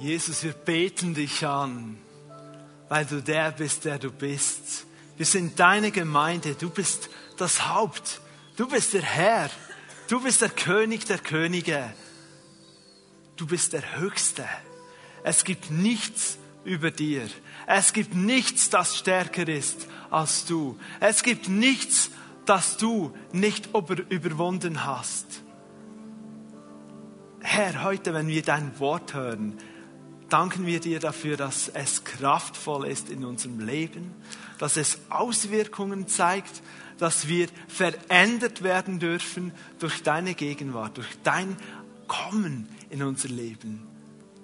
Jesus, wir beten dich an, weil du der bist, der du bist. Wir sind deine Gemeinde, du bist das Haupt, du bist der Herr, du bist der König der Könige, du bist der Höchste. Es gibt nichts über dir. Es gibt nichts, das stärker ist als du. Es gibt nichts, das du nicht überwunden hast. Herr, heute, wenn wir dein Wort hören, danken wir dir dafür, dass es kraftvoll ist in unserem Leben, dass es Auswirkungen zeigt, dass wir verändert werden dürfen durch deine Gegenwart, durch dein Kommen in unser Leben.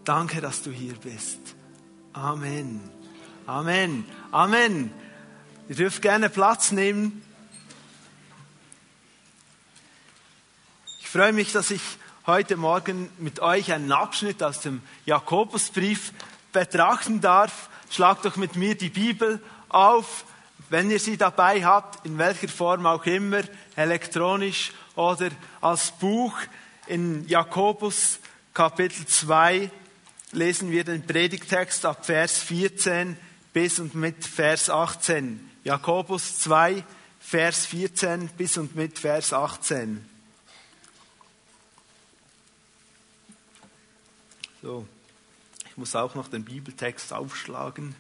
Danke, dass du hier bist. Amen. Amen. Amen. Ihr dürft gerne Platz nehmen. Ich freue mich, dass ich heute Morgen mit euch einen Abschnitt aus dem Jakobusbrief betrachten darf. Schlagt doch mit mir die Bibel auf, wenn ihr sie dabei habt, in welcher Form auch immer, elektronisch oder als Buch. In Jakobus Kapitel 2 lesen wir den Predigtext ab Vers 14 bis und mit Vers 18. Jakobus 2, Vers 14 bis und mit Vers 18. So, ich muss auch noch den Bibeltext aufschlagen.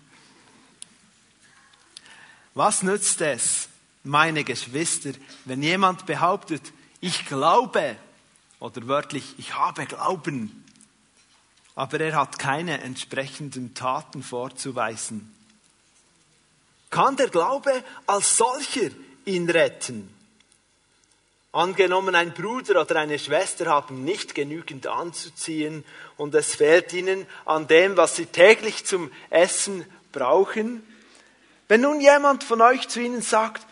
Was nützt es, meine Geschwister, wenn jemand behauptet, ich glaube, oder wörtlich, ich habe Glauben, aber er hat keine entsprechenden Taten vorzuweisen? Kann der Glaube als solcher ihn retten? Angenommen, ein Bruder oder eine Schwester haben nicht genügend anzuziehen und es fehlt ihnen an dem, was sie täglich zum Essen brauchen. Wenn nun jemand von euch zu ihnen sagt,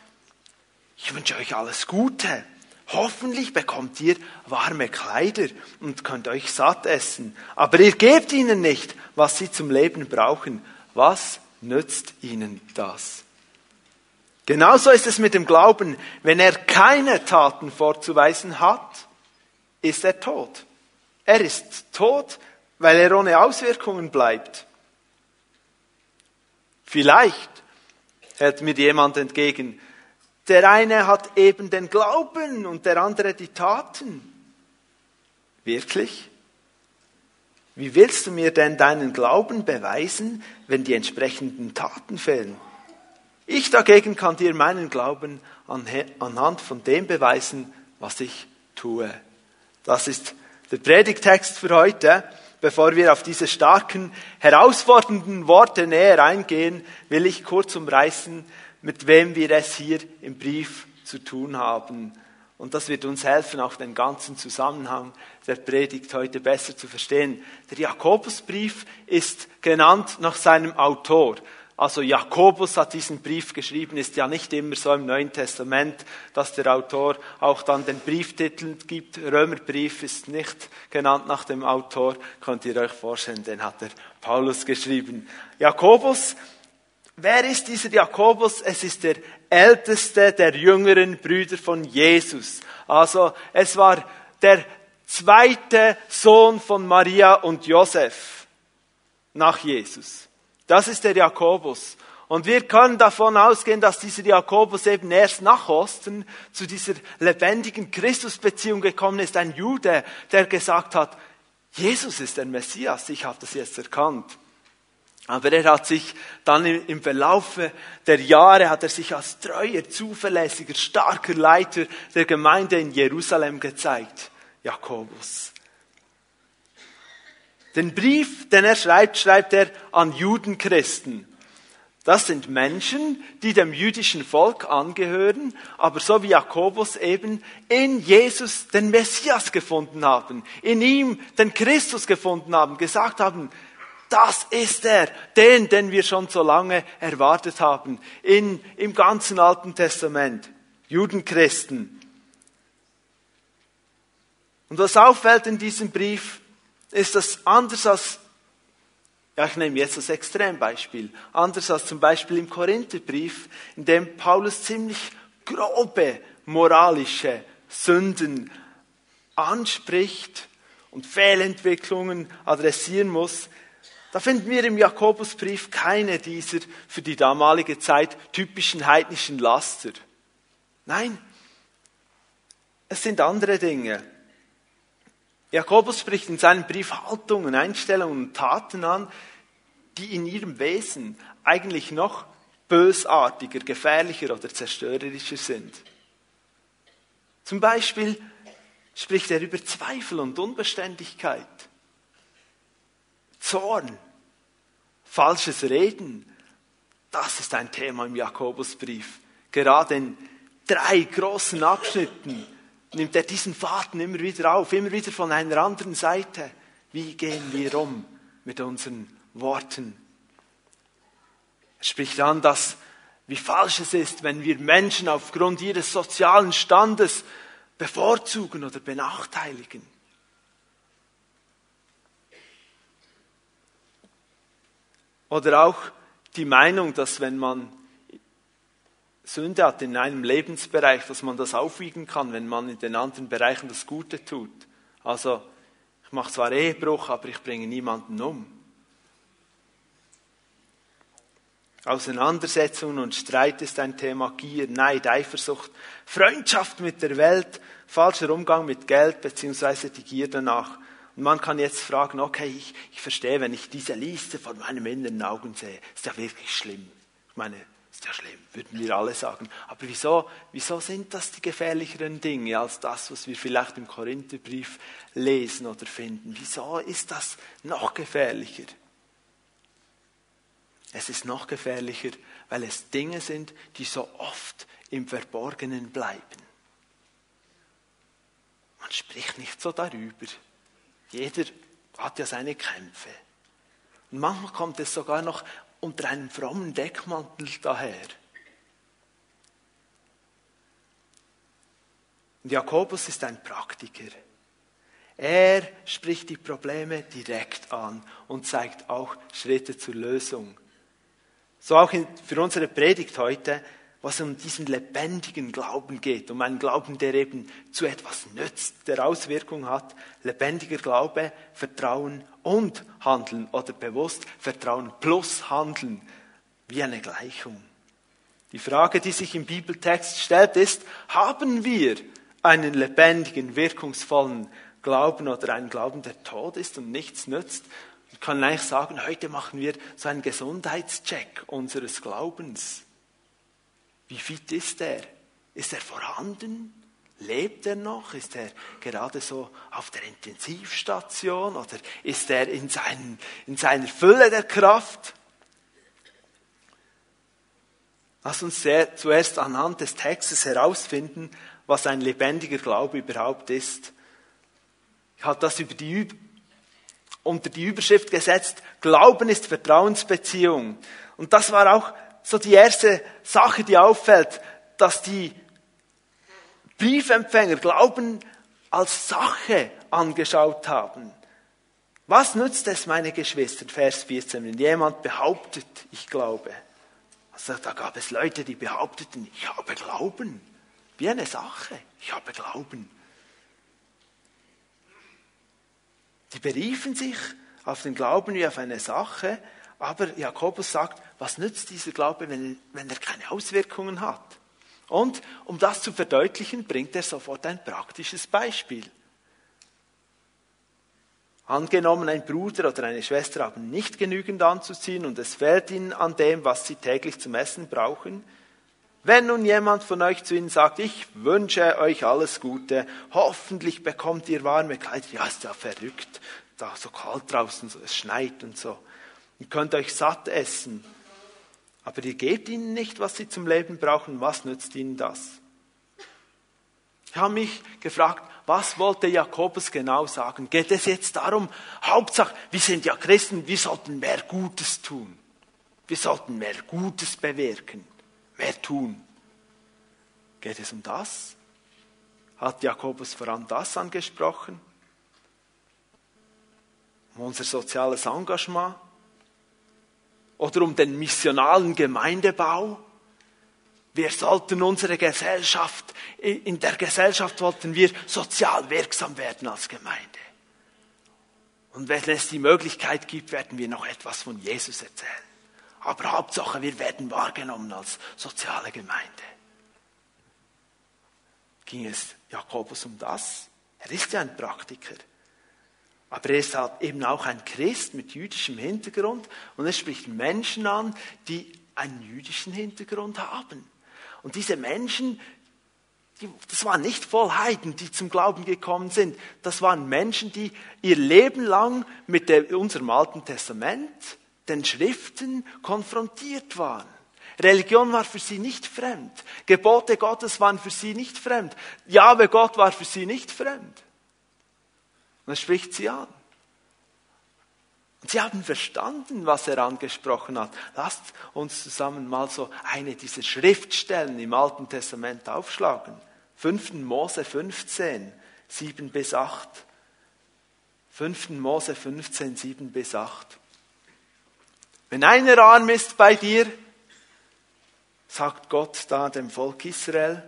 ich wünsche euch alles Gute, hoffentlich bekommt ihr warme Kleider und könnt euch satt essen, aber ihr gebt ihnen nicht, was sie zum Leben brauchen, was nützt ihnen das? Genauso ist es mit dem Glauben. Wenn er keine Taten vorzuweisen hat, ist er tot. Er ist tot, weil er ohne Auswirkungen bleibt. Vielleicht hält mir jemand entgegen, der eine hat eben den Glauben und der andere die Taten. Wirklich? Wie willst du mir denn deinen Glauben beweisen, wenn die entsprechenden Taten fehlen? Ich dagegen kann dir meinen Glauben anhand von dem beweisen, was ich tue. Das ist der Predigtext für heute. Bevor wir auf diese starken, herausfordernden Worte näher eingehen, will ich kurz umreißen, mit wem wir es hier im Brief zu tun haben. Und das wird uns helfen, auch den ganzen Zusammenhang der Predigt heute besser zu verstehen. Der Jakobusbrief ist genannt nach seinem Autor. Also Jakobus hat diesen Brief geschrieben, ist ja nicht immer so im Neuen Testament, dass der Autor auch dann den Brieftitel gibt. Römerbrief ist nicht genannt nach dem Autor, könnt ihr euch vorstellen, den hat der Paulus geschrieben. Jakobus, wer ist dieser Jakobus? Es ist der älteste der jüngeren Brüder von Jesus. Also es war der zweite Sohn von Maria und Josef nach Jesus. Das ist der Jakobus. Und wir können davon ausgehen, dass dieser Jakobus eben erst nach Osten zu dieser lebendigen Christusbeziehung gekommen ist. Ein Jude, der gesagt hat, Jesus ist der Messias, ich habe das jetzt erkannt. Aber er hat sich dann im Verlaufe der Jahre, hat er sich als treuer, zuverlässiger, starker Leiter der Gemeinde in Jerusalem gezeigt. Jakobus. Den Brief, den er schreibt, schreibt er an Judenchristen. Das sind Menschen, die dem jüdischen Volk angehören, aber so wie Jakobus eben in Jesus den Messias gefunden haben, in ihm den Christus gefunden haben, gesagt haben, das ist er, den, den wir schon so lange erwartet haben, in, im ganzen Alten Testament. Judenchristen. Und was auffällt in diesem Brief, ist das anders als, ja, ich nehme jetzt das Extrembeispiel, anders als zum Beispiel im Korintherbrief, in dem Paulus ziemlich grobe moralische Sünden anspricht und Fehlentwicklungen adressieren muss, Da finden wir im Jakobusbrief keine dieser für die damalige Zeit typischen heidnischen Laster. Nein, es sind andere Dinge. Jakobus spricht in seinem Brief Haltungen, Einstellungen und Taten an, die in ihrem Wesen eigentlich noch bösartiger, gefährlicher oder zerstörerischer sind. Zum Beispiel spricht er über Zweifel und Unbeständigkeit, Zorn, falsches Reden. Das ist ein Thema im Jakobusbrief. Gerade in drei großen Abschnitten nimmt er diesen Faden immer wieder auf, immer wieder von einer anderen Seite. Wie gehen wir um mit unseren Worten? Er spricht an, dass wie falsch es ist, wenn wir Menschen aufgrund ihres sozialen Standes bevorzugen oder benachteiligen. Oder auch die Meinung, dass wenn man Sünde hat in einem Lebensbereich, dass man das aufwiegen kann, wenn man in den anderen Bereichen das Gute tut. Also, ich mache zwar Ehebruch, aber ich bringe niemanden um. Auseinandersetzungen und Streit ist ein Thema, Gier, Neid, Eifersucht, Freundschaft mit der Welt, falscher Umgang mit Geld beziehungsweise die Gier danach. Und man kann jetzt fragen, okay, ich, ich verstehe, wenn ich diese Liste vor meinen inneren Augen sehe, ist ja wirklich schlimm. Ich meine, ja schlimm, würden wir alle sagen. Aber wieso, wieso sind das die gefährlicheren Dinge als das, was wir vielleicht im Korintherbrief lesen oder finden? Wieso ist das noch gefährlicher? Es ist noch gefährlicher, weil es Dinge sind, die so oft im Verborgenen bleiben. Man spricht nicht so darüber. Jeder hat ja seine Kämpfe. Und manchmal kommt es sogar noch unter einem frommen Deckmantel daher. Und Jakobus ist ein Praktiker. Er spricht die Probleme direkt an und zeigt auch Schritte zur Lösung. So auch für unsere Predigt heute, was um diesen lebendigen Glauben geht, um einen Glauben, der eben zu etwas nützt, der Auswirkung hat. Lebendiger Glaube, Vertrauen und Handeln oder bewusst Vertrauen plus Handeln, wie eine Gleichung. Die Frage, die sich im Bibeltext stellt, ist, haben wir einen lebendigen, wirkungsvollen Glauben oder einen Glauben, der tot ist und nichts nützt? Ich kann eigentlich sagen, heute machen wir so einen Gesundheitscheck unseres Glaubens. Wie fit ist er? Ist er vorhanden? Lebt er noch? Ist er gerade so auf der Intensivstation oder ist er in, seinen, in seiner Fülle der Kraft? Lass uns sehr, zuerst anhand des Textes herausfinden, was ein lebendiger Glaube überhaupt ist. Ich habe das über die, unter die Überschrift gesetzt, Glauben ist Vertrauensbeziehung. Und das war auch so die erste Sache, die auffällt, dass die Briefempfänger Glauben als Sache angeschaut haben. Was nützt es, meine Geschwister, Vers 14, wenn jemand behauptet, ich glaube? Also da gab es Leute, die behaupteten, ich habe Glauben. Wie eine Sache, ich habe Glauben. Die beriefen sich auf den Glauben wie auf eine Sache, aber Jakobus sagt, was nützt dieser Glaube, wenn, wenn er keine Auswirkungen hat? Und um das zu verdeutlichen, bringt er sofort ein praktisches Beispiel. Angenommen, ein Bruder oder eine Schwester haben nicht genügend anzuziehen und es fehlt ihnen an dem, was sie täglich zum Essen brauchen. Wenn nun jemand von euch zu ihnen sagt, ich wünsche euch alles Gute, hoffentlich bekommt ihr warme Kleider, ja, ist ja verrückt, da so kalt draußen, es schneit und so. Ihr könnt euch satt essen, aber ihr gebt ihnen nicht, was sie zum Leben brauchen. Was nützt ihnen das? Ich habe mich gefragt, was wollte Jakobus genau sagen? Geht es jetzt darum, Hauptsache, wir sind ja Christen, wir sollten mehr Gutes tun. Wir sollten mehr Gutes bewirken, mehr tun. Geht es um das? Hat Jakobus voran das angesprochen? Um unser soziales Engagement? Oder um den missionalen Gemeindebau. Wir sollten unsere Gesellschaft, in der Gesellschaft wollten wir sozial wirksam werden als Gemeinde. Und wenn es die Möglichkeit gibt, werden wir noch etwas von Jesus erzählen. Aber Hauptsache, wir werden wahrgenommen als soziale Gemeinde. Ging es Jakobus um das? Er ist ja ein Praktiker. Aber er ist halt eben auch ein Christ mit jüdischem Hintergrund und er spricht Menschen an, die einen jüdischen Hintergrund haben. Und diese Menschen, die, das waren nicht voll Heiden, die zum Glauben gekommen sind. Das waren Menschen, die ihr Leben lang mit der, unserem Alten Testament, den Schriften konfrontiert waren. Religion war für sie nicht fremd. Gebote Gottes waren für sie nicht fremd. Jahwe Gott war für sie nicht fremd. Und er spricht sie an. Und sie haben verstanden, was er angesprochen hat. Lasst uns zusammen mal so eine dieser Schriftstellen im Alten Testament aufschlagen. 5. Mose 15, 7 bis 8. 5. Mose 15, 7 bis 8. Wenn einer arm ist bei dir, sagt Gott da dem Volk Israel,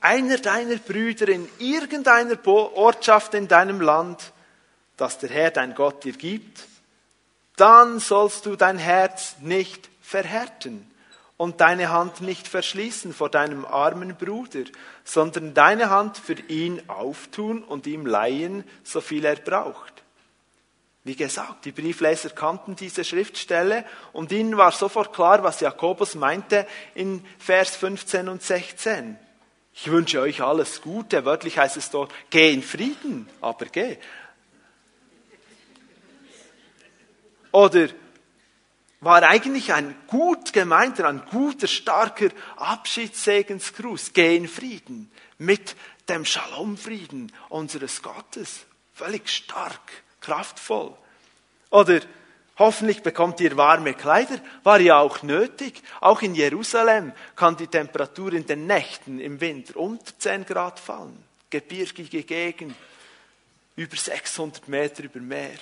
einer deiner Brüder in irgendeiner Ortschaft in deinem Land, das der Herr dein Gott dir gibt, dann sollst du dein Herz nicht verhärten und deine Hand nicht verschließen vor deinem armen Bruder, sondern deine Hand für ihn auftun und ihm leihen, so viel er braucht. Wie gesagt, die Briefleser kannten diese Schriftstelle und ihnen war sofort klar, was Jakobus meinte in Vers 15 und 16. Ich wünsche euch alles Gute. Wörtlich heißt es dort, geh in Frieden, aber geh. Oder war eigentlich ein gut gemeinter, ein guter, starker Abschiedssegensgruß. Geh in Frieden mit dem Shalom-Frieden unseres Gottes. Völlig stark, kraftvoll. Oder Hoffentlich bekommt ihr warme Kleider, war ja auch nötig. Auch in Jerusalem kann die Temperatur in den Nächten im Winter unter 10 Grad fallen. Gebirgige Gegend, über 600 Meter über Meer.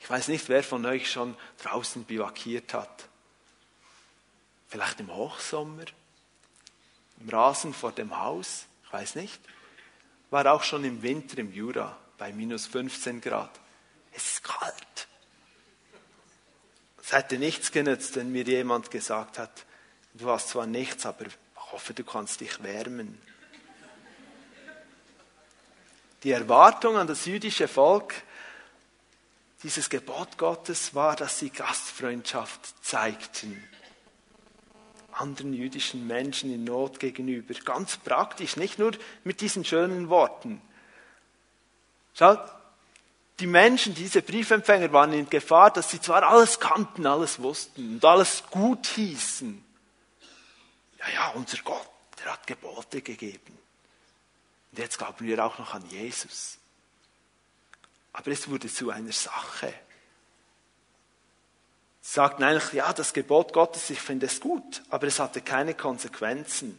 Ich weiß nicht, wer von euch schon draußen bivakiert hat. Vielleicht im Hochsommer, im Rasen vor dem Haus, ich weiß nicht. War auch schon im Winter im Jura bei minus 15 Grad. Es ist kalt. Es hätte nichts genützt, wenn mir jemand gesagt hat, du hast zwar nichts, aber ich hoffe, du kannst dich wärmen. Die Erwartung an das jüdische Volk, dieses Gebot Gottes war, dass sie Gastfreundschaft zeigten. Anderen jüdischen Menschen in Not gegenüber. Ganz praktisch, nicht nur mit diesen schönen Worten. Schaut, die Menschen, diese Briefempfänger waren in Gefahr, dass sie zwar alles kannten, alles wussten und alles gut hießen. Ja, ja, unser Gott, der hat Gebote gegeben. Und jetzt glauben wir auch noch an Jesus. Aber es wurde zu einer Sache. Sie sagten eigentlich, ja, das Gebot Gottes, ich finde es gut, aber es hatte keine Konsequenzen.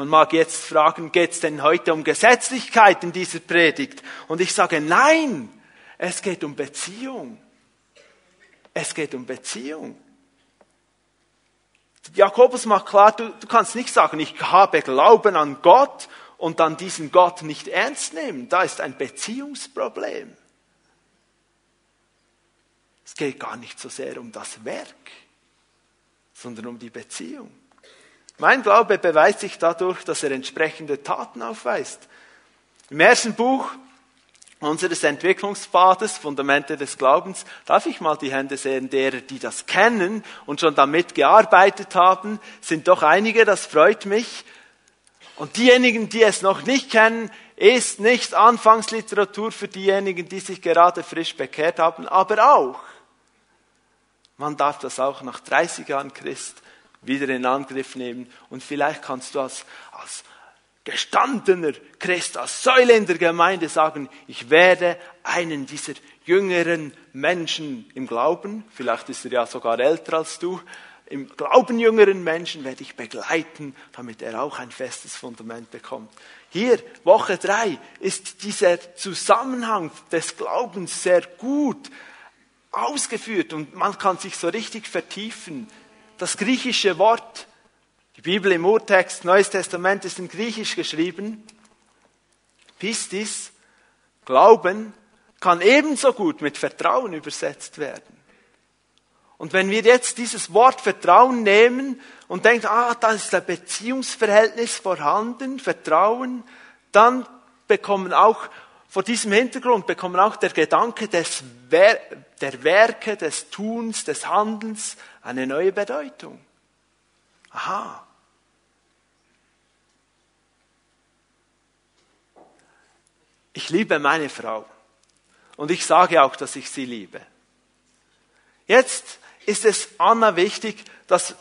Man mag jetzt fragen, geht es denn heute um Gesetzlichkeit in dieser Predigt? Und ich sage, nein, es geht um Beziehung. Es geht um Beziehung. Jakobus macht klar, du, du kannst nicht sagen, ich habe Glauben an Gott und dann diesen Gott nicht ernst nehmen. Da ist ein Beziehungsproblem. Es geht gar nicht so sehr um das Werk, sondern um die Beziehung. Mein Glaube beweist sich dadurch, dass er entsprechende Taten aufweist. Im ersten Buch unseres Entwicklungspfades, Fundamente des Glaubens, darf ich mal die Hände sehen derer, die das kennen und schon damit gearbeitet haben, sind doch einige, das freut mich. Und diejenigen, die es noch nicht kennen, ist nicht Anfangsliteratur für diejenigen, die sich gerade frisch bekehrt haben, aber auch. Man darf das auch nach 30 Jahren Christ wieder in Angriff nehmen. Und vielleicht kannst du als, als gestandener Christ, als Säule in der Gemeinde sagen, ich werde einen dieser jüngeren Menschen im Glauben, vielleicht ist er ja sogar älter als du, im Glauben jüngeren Menschen werde ich begleiten, damit er auch ein festes Fundament bekommt. Hier, Woche drei, ist dieser Zusammenhang des Glaubens sehr gut ausgeführt und man kann sich so richtig vertiefen das griechische Wort, die Bibel im Urtext, Neues Testament ist in Griechisch geschrieben. Pistis, Glauben, kann ebenso gut mit Vertrauen übersetzt werden. Und wenn wir jetzt dieses Wort Vertrauen nehmen und denken, ah, da ist ein Beziehungsverhältnis vorhanden, Vertrauen, dann bekommen auch vor diesem Hintergrund bekommen auch der Gedanke des der Werke, des Tuns, des Handelns eine neue Bedeutung. Aha. Ich liebe meine Frau. Und ich sage auch, dass ich sie liebe. Jetzt ist es Anna wichtig, dass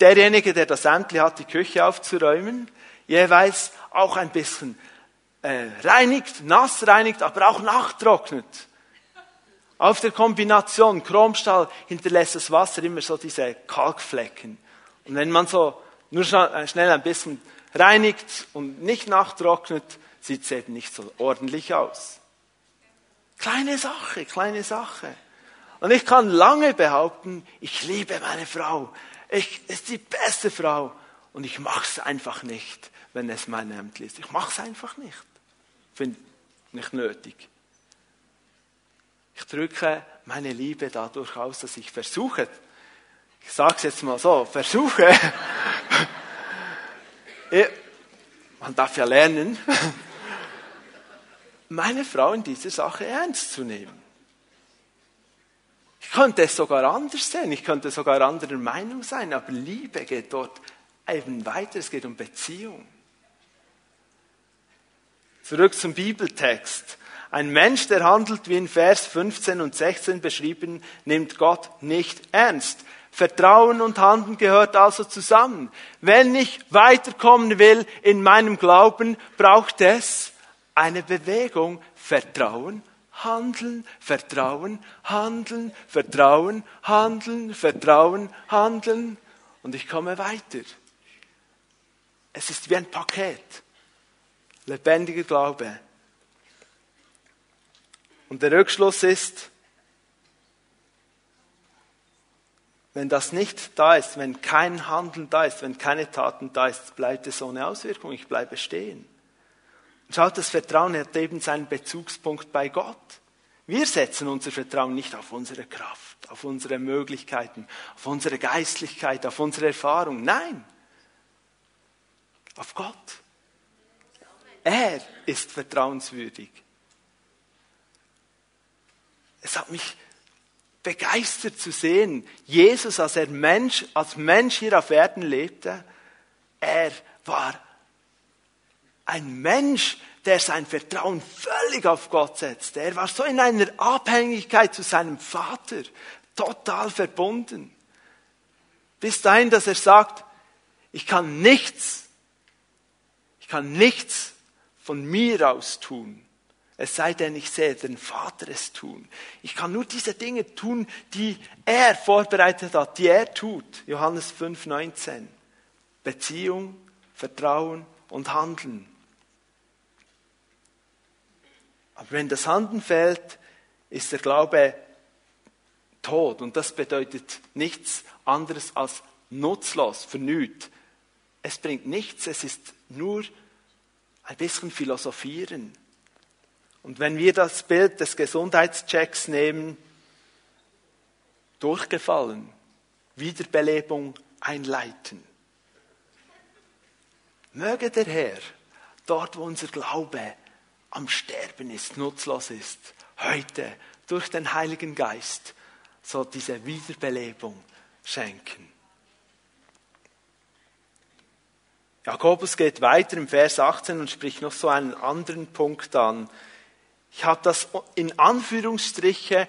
derjenige, der das Ämtli hat, die Küche aufzuräumen, jeweils auch ein bisschen äh, reinigt, nass reinigt, aber auch nachtrocknet. Auf der Kombination Chromstahl hinterlässt das Wasser immer so diese Kalkflecken. Und wenn man so nur äh, schnell ein bisschen reinigt und nicht nachtrocknet, sieht es eben nicht so ordentlich aus. Kleine Sache, kleine Sache. Und ich kann lange behaupten, ich liebe meine Frau. Ich ist die beste Frau. Und ich mache es einfach nicht, wenn es mein Amt ist. Ich mache es einfach nicht finde nicht nötig. Ich drücke meine Liebe dadurch aus, dass ich versuche, ich sage es jetzt mal so, versuche, man darf ja lernen, meine Frau in dieser Sache ernst zu nehmen. Ich könnte es sogar anders sehen, ich könnte sogar anderer Meinung sein, aber Liebe geht dort eben weiter, es geht um Beziehung. Zurück zum Bibeltext. Ein Mensch, der handelt wie in Vers 15 und 16 beschrieben, nimmt Gott nicht ernst. Vertrauen und Handeln gehört also zusammen. Wenn ich weiterkommen will in meinem Glauben, braucht es eine Bewegung. Vertrauen, Handeln, Vertrauen, Handeln, Vertrauen, Handeln, Vertrauen, Handeln. Und ich komme weiter. Es ist wie ein Paket lebendiger Glaube. Und der Rückschluss ist, wenn das nicht da ist, wenn kein Handeln da ist, wenn keine Taten da ist, bleibt es ohne Auswirkung, ich bleibe stehen. Und schaut, das Vertrauen hat eben seinen Bezugspunkt bei Gott. Wir setzen unser Vertrauen nicht auf unsere Kraft, auf unsere Möglichkeiten, auf unsere Geistlichkeit, auf unsere Erfahrung. Nein, auf Gott. Er ist vertrauenswürdig. Es hat mich begeistert zu sehen, Jesus, als er Mensch, als Mensch hier auf Erden lebte, er war ein Mensch, der sein Vertrauen völlig auf Gott setzte. Er war so in einer Abhängigkeit zu seinem Vater, total verbunden. Bis dahin, dass er sagt, ich kann nichts, ich kann nichts von mir aus tun. Es sei denn, ich sehe den Vater es tun. Ich kann nur diese Dinge tun, die er vorbereitet hat, die er tut. Johannes 5, 19. Beziehung, Vertrauen und Handeln. Aber wenn das Handeln fällt, ist der Glaube tot. Und das bedeutet nichts anderes als nutzlos, vernüht. Es bringt nichts, es ist nur ein bisschen philosophieren. Und wenn wir das Bild des Gesundheitschecks nehmen, durchgefallen, Wiederbelebung einleiten. Möge der Herr, dort wo unser Glaube am Sterben ist, nutzlos ist, heute durch den Heiligen Geist so diese Wiederbelebung schenken. Jakobus geht weiter im Vers 18 und spricht noch so einen anderen Punkt an. Ich habe das in Anführungsstriche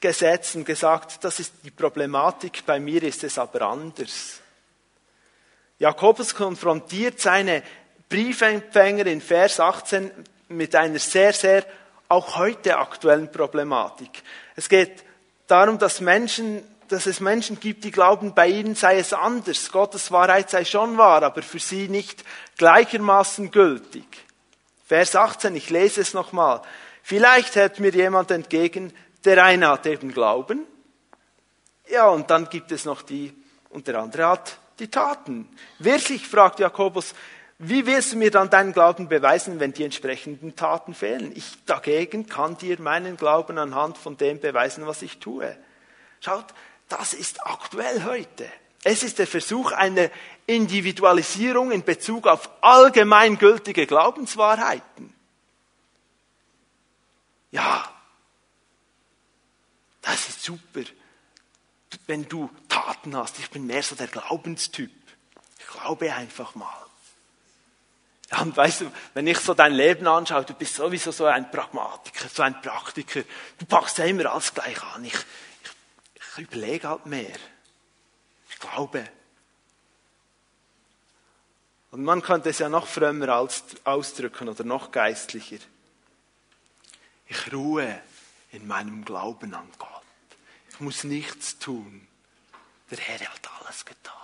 gesetzt und gesagt, das ist die Problematik, bei mir ist es aber anders. Jakobus konfrontiert seine Briefempfänger in Vers 18 mit einer sehr, sehr auch heute aktuellen Problematik. Es geht darum, dass Menschen dass es Menschen gibt, die glauben, bei ihnen sei es anders. Gottes Wahrheit sei schon wahr, aber für sie nicht gleichermaßen gültig. Vers 18, ich lese es nochmal. Vielleicht hält mir jemand entgegen, der eine hat eben Glauben. Ja, und dann gibt es noch die, und der andere hat die Taten. Wirklich, fragt Jakobus, Wie willst du mir dann deinen Glauben beweisen, wenn die entsprechenden Taten fehlen? Ich dagegen kann dir meinen Glauben anhand von dem beweisen, was ich tue. Schaut, das ist aktuell heute. Es ist der Versuch einer Individualisierung in Bezug auf allgemeingültige Glaubenswahrheiten. Ja, das ist super, wenn du Taten hast. Ich bin mehr so der Glaubenstyp. Ich glaube einfach mal. Ja, und weißt du, wenn ich so dein Leben anschaue, du bist sowieso so ein Pragmatiker, so ein Praktiker. Du packst ja immer alles gleich an. Ich, ich, ich überlege halt mehr. Ich glaube. Und man könnte es ja noch frömmer ausdrücken oder noch geistlicher. Ich ruhe in meinem Glauben an Gott. Ich muss nichts tun. Der Herr hat alles getan.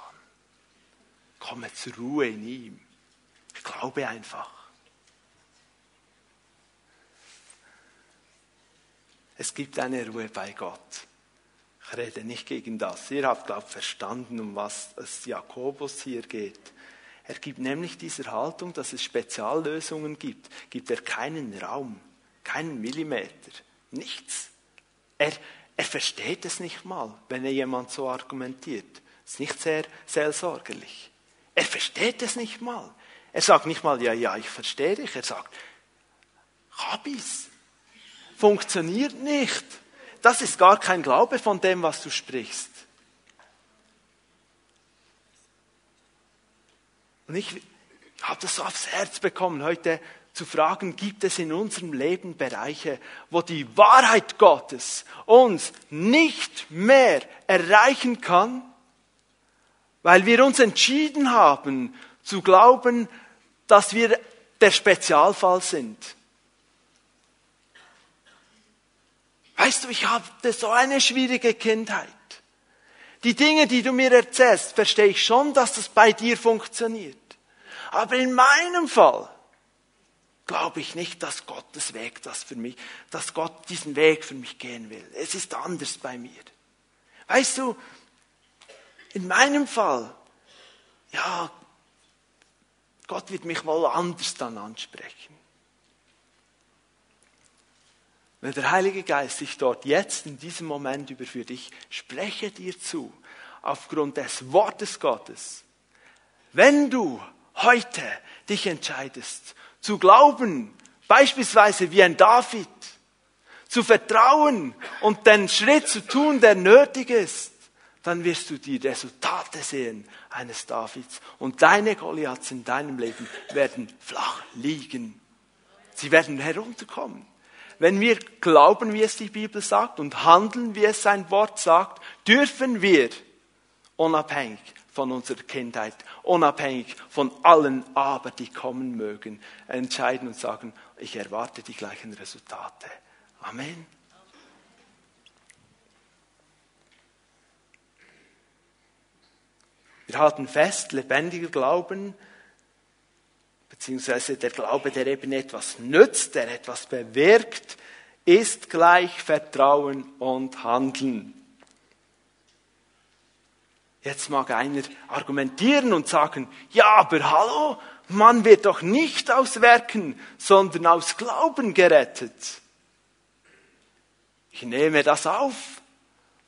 Komme zur Ruhe in ihm. Ich glaube einfach. Es gibt eine Ruhe bei Gott. Ich rede nicht gegen das. Ihr habt, glaube verstanden, um was es Jakobus hier geht. Er gibt nämlich dieser Haltung, dass es Speziallösungen gibt, gibt er keinen Raum, keinen Millimeter, nichts. Er, er versteht es nicht mal, wenn er jemand so argumentiert. Ist nicht sehr seelsorgerlich. Er versteht es nicht mal. Er sagt nicht mal, ja, ja, ich verstehe dich. Er sagt, Habis. Funktioniert nicht. Das ist gar kein Glaube von dem, was du sprichst. Und ich habe das so aufs Herz bekommen, heute zu fragen, gibt es in unserem Leben Bereiche, wo die Wahrheit Gottes uns nicht mehr erreichen kann, weil wir uns entschieden haben zu glauben, dass wir der Spezialfall sind. Weißt du, ich hatte so eine schwierige Kindheit. Die Dinge, die du mir erzählst, verstehe ich schon, dass das bei dir funktioniert. Aber in meinem Fall glaube ich nicht, dass Gottes Weg das für mich, dass Gott diesen Weg für mich gehen will. Es ist anders bei mir. Weißt du, in meinem Fall, ja, Gott wird mich wohl anders dann ansprechen. Wenn der Heilige Geist sich dort jetzt in diesem Moment überführt, ich spreche dir zu, aufgrund des Wortes Gottes, wenn du heute dich entscheidest, zu glauben, beispielsweise wie ein David, zu vertrauen und den Schritt zu tun, der nötig ist, dann wirst du die Resultate sehen eines Davids. Und deine Goliaths in deinem Leben werden flach liegen. Sie werden herunterkommen. Wenn wir glauben, wie es die Bibel sagt und handeln, wie es sein Wort sagt, dürfen wir, unabhängig von unserer Kindheit, unabhängig von allen Aber, die kommen mögen, entscheiden und sagen, ich erwarte die gleichen Resultate. Amen. Wir halten fest, lebendiger Glauben, beziehungsweise der Glaube, der eben etwas nützt, der etwas bewirkt, ist gleich Vertrauen und Handeln. Jetzt mag einer argumentieren und sagen, ja, aber hallo, man wird doch nicht aus Werken, sondern aus Glauben gerettet. Ich nehme das auf.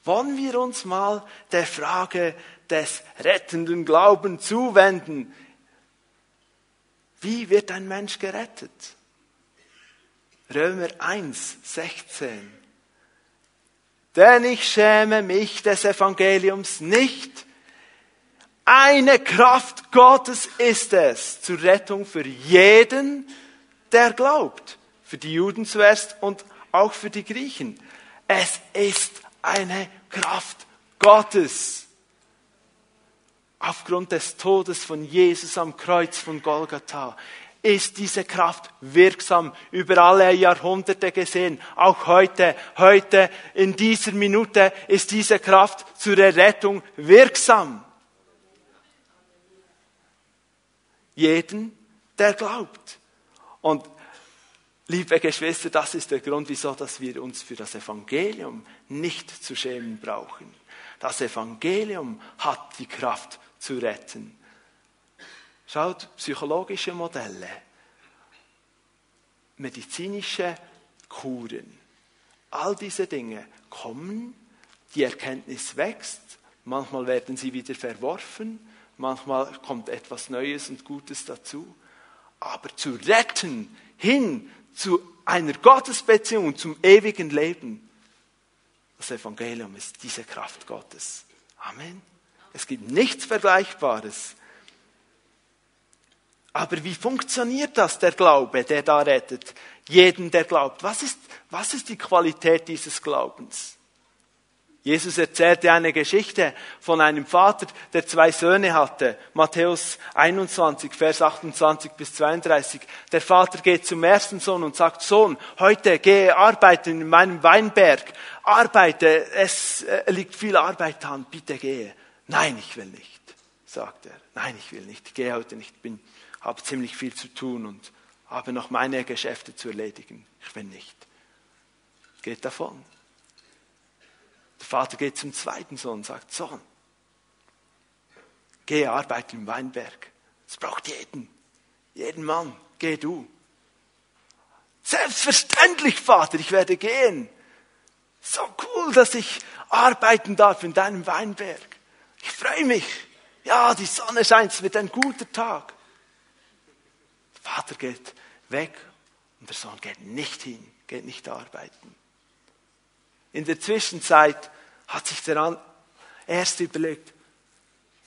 Wollen wir uns mal der Frage des rettenden Glaubens zuwenden. Wie wird ein Mensch gerettet? Römer 1, 16. Denn ich schäme mich des Evangeliums nicht. Eine Kraft Gottes ist es zur Rettung für jeden, der glaubt. Für die Juden zuerst und auch für die Griechen. Es ist eine Kraft Gottes aufgrund des Todes von Jesus am Kreuz von Golgatha ist diese Kraft wirksam über alle Jahrhunderte gesehen. Auch heute, heute in dieser Minute ist diese Kraft zur Errettung wirksam. Jeden, der glaubt. Und liebe Geschwister, das ist der Grund, wieso dass wir uns für das Evangelium nicht zu schämen brauchen. Das Evangelium hat die Kraft zu retten. Schaut, psychologische Modelle, medizinische Kuren, all diese Dinge kommen, die Erkenntnis wächst, manchmal werden sie wieder verworfen, manchmal kommt etwas Neues und Gutes dazu. Aber zu retten hin zu einer Gottesbeziehung, zum ewigen Leben, das Evangelium ist diese Kraft Gottes. Amen. Es gibt nichts Vergleichbares. Aber wie funktioniert das, der Glaube, der da rettet? Jeden, der glaubt. Was ist, was ist die Qualität dieses Glaubens? Jesus erzählte eine Geschichte von einem Vater, der zwei Söhne hatte. Matthäus 21, Vers 28 bis 32. Der Vater geht zum ersten Sohn und sagt, Sohn, heute gehe arbeiten in meinem Weinberg. Arbeite, es äh, liegt viel Arbeit an, bitte gehe. Nein, ich will nicht, sagt er. Nein, ich will nicht, ich gehe heute nicht, bin, habe ziemlich viel zu tun und habe noch meine Geschäfte zu erledigen. Ich will nicht. Geht davon. Der Vater geht zum zweiten Sohn und sagt, Sohn, geh arbeiten im Weinberg. Es braucht jeden, jeden Mann, geh du. Selbstverständlich, Vater, ich werde gehen. So cool, dass ich arbeiten darf in deinem Weinberg. Ich freue mich. Ja, die Sonne scheint, es wird ein guter Tag. Der Vater geht weg und der Sohn geht nicht hin, geht nicht arbeiten. In der Zwischenzeit hat sich der Erste überlegt,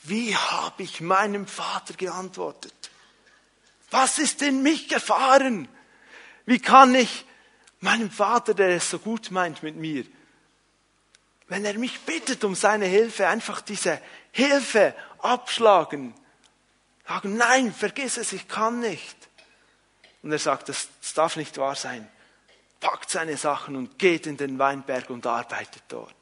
wie habe ich meinem Vater geantwortet? Was ist in mich gefahren? Wie kann ich meinem Vater, der es so gut meint mit mir, wenn er mich bittet um seine Hilfe, einfach diese Hilfe abschlagen, sagen, nein, vergiss es, ich kann nicht. Und er sagt, das, das darf nicht wahr sein packt seine Sachen und geht in den Weinberg und arbeitet dort.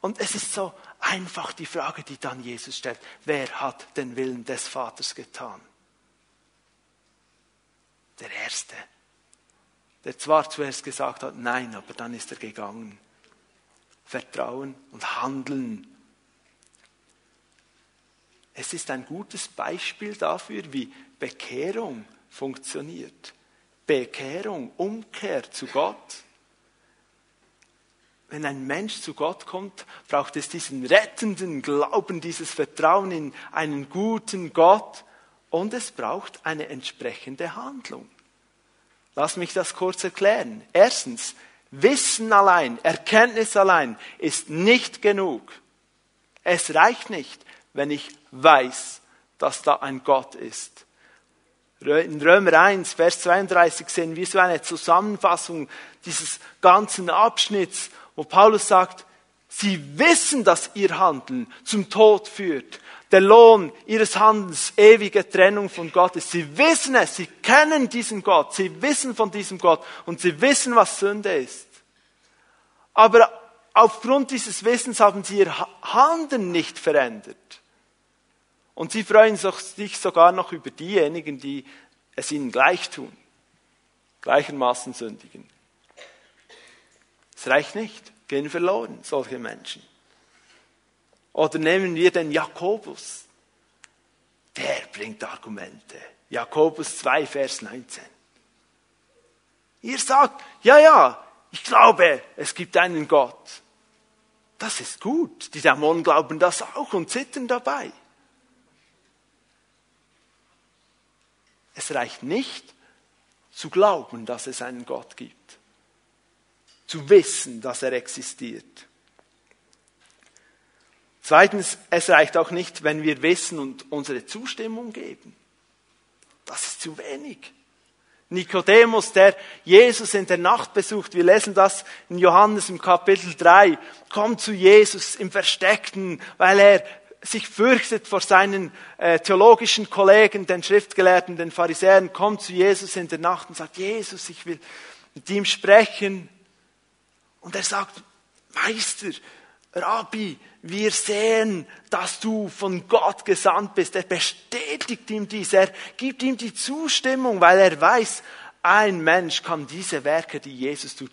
Und es ist so einfach die Frage, die dann Jesus stellt. Wer hat den Willen des Vaters getan? Der Erste, der zwar zuerst gesagt hat, nein, aber dann ist er gegangen. Vertrauen und Handeln. Es ist ein gutes Beispiel dafür, wie Bekehrung funktioniert. Bekehrung, Umkehr zu Gott. Wenn ein Mensch zu Gott kommt, braucht es diesen rettenden Glauben, dieses Vertrauen in einen guten Gott und es braucht eine entsprechende Handlung. Lass mich das kurz erklären. Erstens, Wissen allein, Erkenntnis allein ist nicht genug. Es reicht nicht, wenn ich weiß, dass da ein Gott ist. In Römer 1, Vers 32 sehen wir so eine Zusammenfassung dieses ganzen Abschnitts, wo Paulus sagt, sie wissen, dass ihr Handeln zum Tod führt. Der Lohn ihres Handelns ewige Trennung von Gott ist. Sie wissen es, sie kennen diesen Gott, sie wissen von diesem Gott und sie wissen, was Sünde ist. Aber aufgrund dieses Wissens haben sie ihr Handeln nicht verändert. Und sie freuen sich sogar noch über diejenigen, die es ihnen gleich tun, gleichermaßen sündigen. Es reicht nicht, gehen verloren, solche Menschen. Oder nehmen wir den Jakobus. Der bringt Argumente. Jakobus 2, Vers 19. Ihr sagt, ja, ja, ich glaube, es gibt einen Gott. Das ist gut. Die Dämonen glauben das auch und zittern dabei. Es reicht nicht zu glauben, dass es einen Gott gibt. Zu wissen, dass er existiert. Zweitens, es reicht auch nicht, wenn wir wissen und unsere Zustimmung geben. Das ist zu wenig. Nikodemus, der Jesus in der Nacht besucht, wir lesen das in Johannes im Kapitel 3, kommt zu Jesus im Versteckten, weil er sich fürchtet vor seinen äh, theologischen Kollegen, den Schriftgelehrten, den Pharisäern, kommt zu Jesus in der Nacht und sagt, Jesus, ich will mit ihm sprechen. Und er sagt, Meister, Rabbi, wir sehen, dass du von Gott gesandt bist. Er bestätigt ihm dies, er gibt ihm die Zustimmung, weil er weiß, ein Mensch kann diese Werke, die Jesus tut,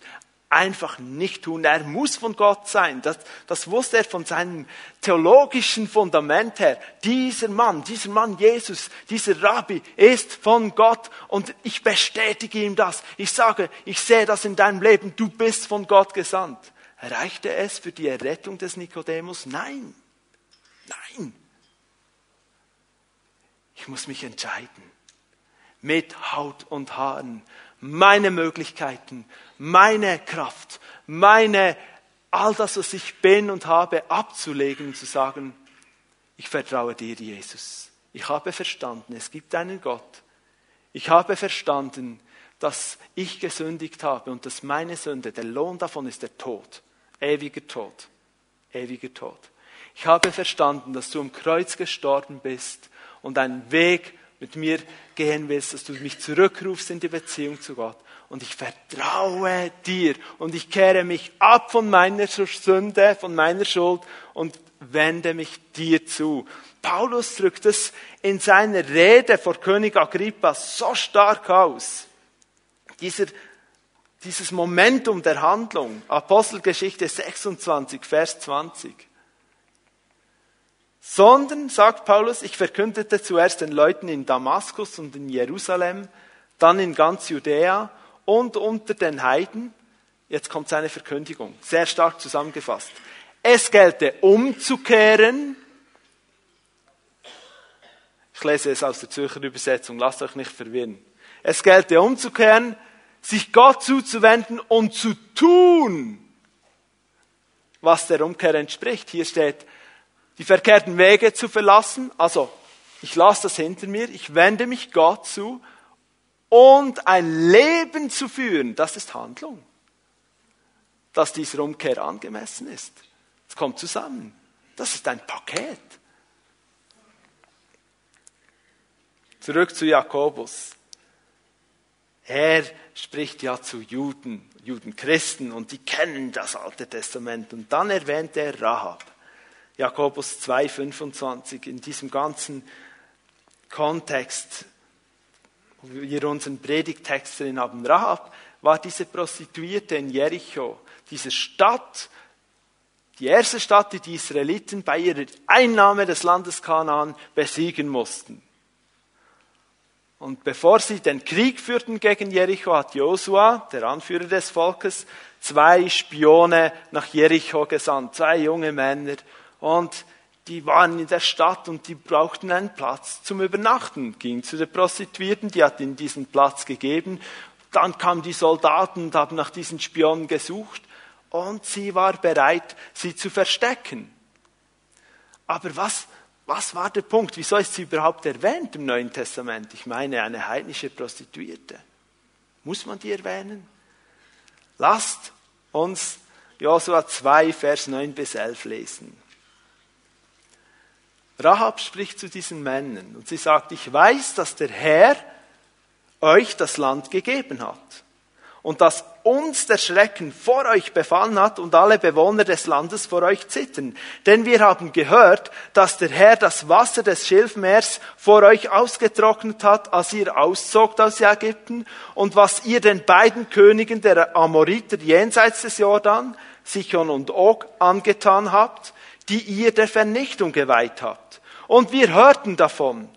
einfach nicht tun. Er muss von Gott sein. Das, das wusste er von seinem theologischen Fundament her. Dieser Mann, dieser Mann Jesus, dieser Rabbi ist von Gott und ich bestätige ihm das. Ich sage, ich sehe das in deinem Leben. Du bist von Gott gesandt. Reichte es für die Errettung des Nikodemus? Nein. Nein. Ich muss mich entscheiden. Mit Haut und Haaren. Meine Möglichkeiten, meine Kraft, meine, all das, was ich bin und habe, abzulegen und zu sagen, ich vertraue dir, Jesus. Ich habe verstanden, es gibt einen Gott. Ich habe verstanden, dass ich gesündigt habe und dass meine Sünde, der Lohn davon ist der Tod, ewiger Tod, ewiger Tod. Ich habe verstanden, dass du am Kreuz gestorben bist und einen Weg mit mir gehen willst, dass du mich zurückrufst in die Beziehung zu Gott. Und ich vertraue dir und ich kehre mich ab von meiner Sünde, von meiner Schuld und wende mich dir zu. Paulus drückt es in seiner Rede vor König Agrippa so stark aus. Dieser, dieses Momentum der Handlung, Apostelgeschichte 26, Vers 20 sondern, sagt Paulus, ich verkündete zuerst den Leuten in Damaskus und in Jerusalem, dann in ganz Judäa und unter den Heiden. Jetzt kommt seine Verkündigung, sehr stark zusammengefasst. Es gelte umzukehren. Ich lese es aus der Zürcher Übersetzung, lasst euch nicht verwirren. Es gelte umzukehren, sich Gott zuzuwenden und zu tun, was der Umkehr entspricht. Hier steht, die verkehrten Wege zu verlassen. Also, ich lasse das hinter mir, ich wende mich Gott zu und ein Leben zu führen, das ist Handlung. Dass dieser Umkehr angemessen ist. Es kommt zusammen. Das ist ein Paket. Zurück zu Jakobus. Er spricht ja zu Juden, Judenchristen und die kennen das Alte Testament. Und dann erwähnt er Rahab. Jakobus 2,25 in diesem ganzen Kontext, wo wir unseren Predigtext drin haben. Rahab war diese Prostituierte in Jericho, diese Stadt, die erste Stadt, die die Israeliten bei ihrer Einnahme des Landes Kanaan besiegen mussten. Und bevor sie den Krieg führten gegen Jericho, hat Josua, der Anführer des Volkes, zwei Spione nach Jericho gesandt, zwei junge Männer, und die waren in der Stadt und die brauchten einen Platz zum Übernachten. Ging zu der Prostituierten, die hat ihnen diesen Platz gegeben. Dann kamen die Soldaten und haben nach diesen Spionen gesucht und sie war bereit, sie zu verstecken. Aber was, was war der Punkt? Wieso ist sie überhaupt erwähnt im Neuen Testament? Ich meine, eine heidnische Prostituierte. Muss man die erwähnen? Lasst uns Josua 2, Vers 9 bis 11 lesen. Rahab spricht zu diesen Männern und sie sagt, ich weiß, dass der Herr euch das Land gegeben hat und dass uns der Schrecken vor euch befallen hat und alle Bewohner des Landes vor euch zittern. Denn wir haben gehört, dass der Herr das Wasser des Schilfmeers vor euch ausgetrocknet hat, als ihr auszogt aus Ägypten und was ihr den beiden Königen der Amoriter jenseits des Jordan, Sichon und Og, angetan habt, die ihr der Vernichtung geweiht habt. Und wir hörten davon.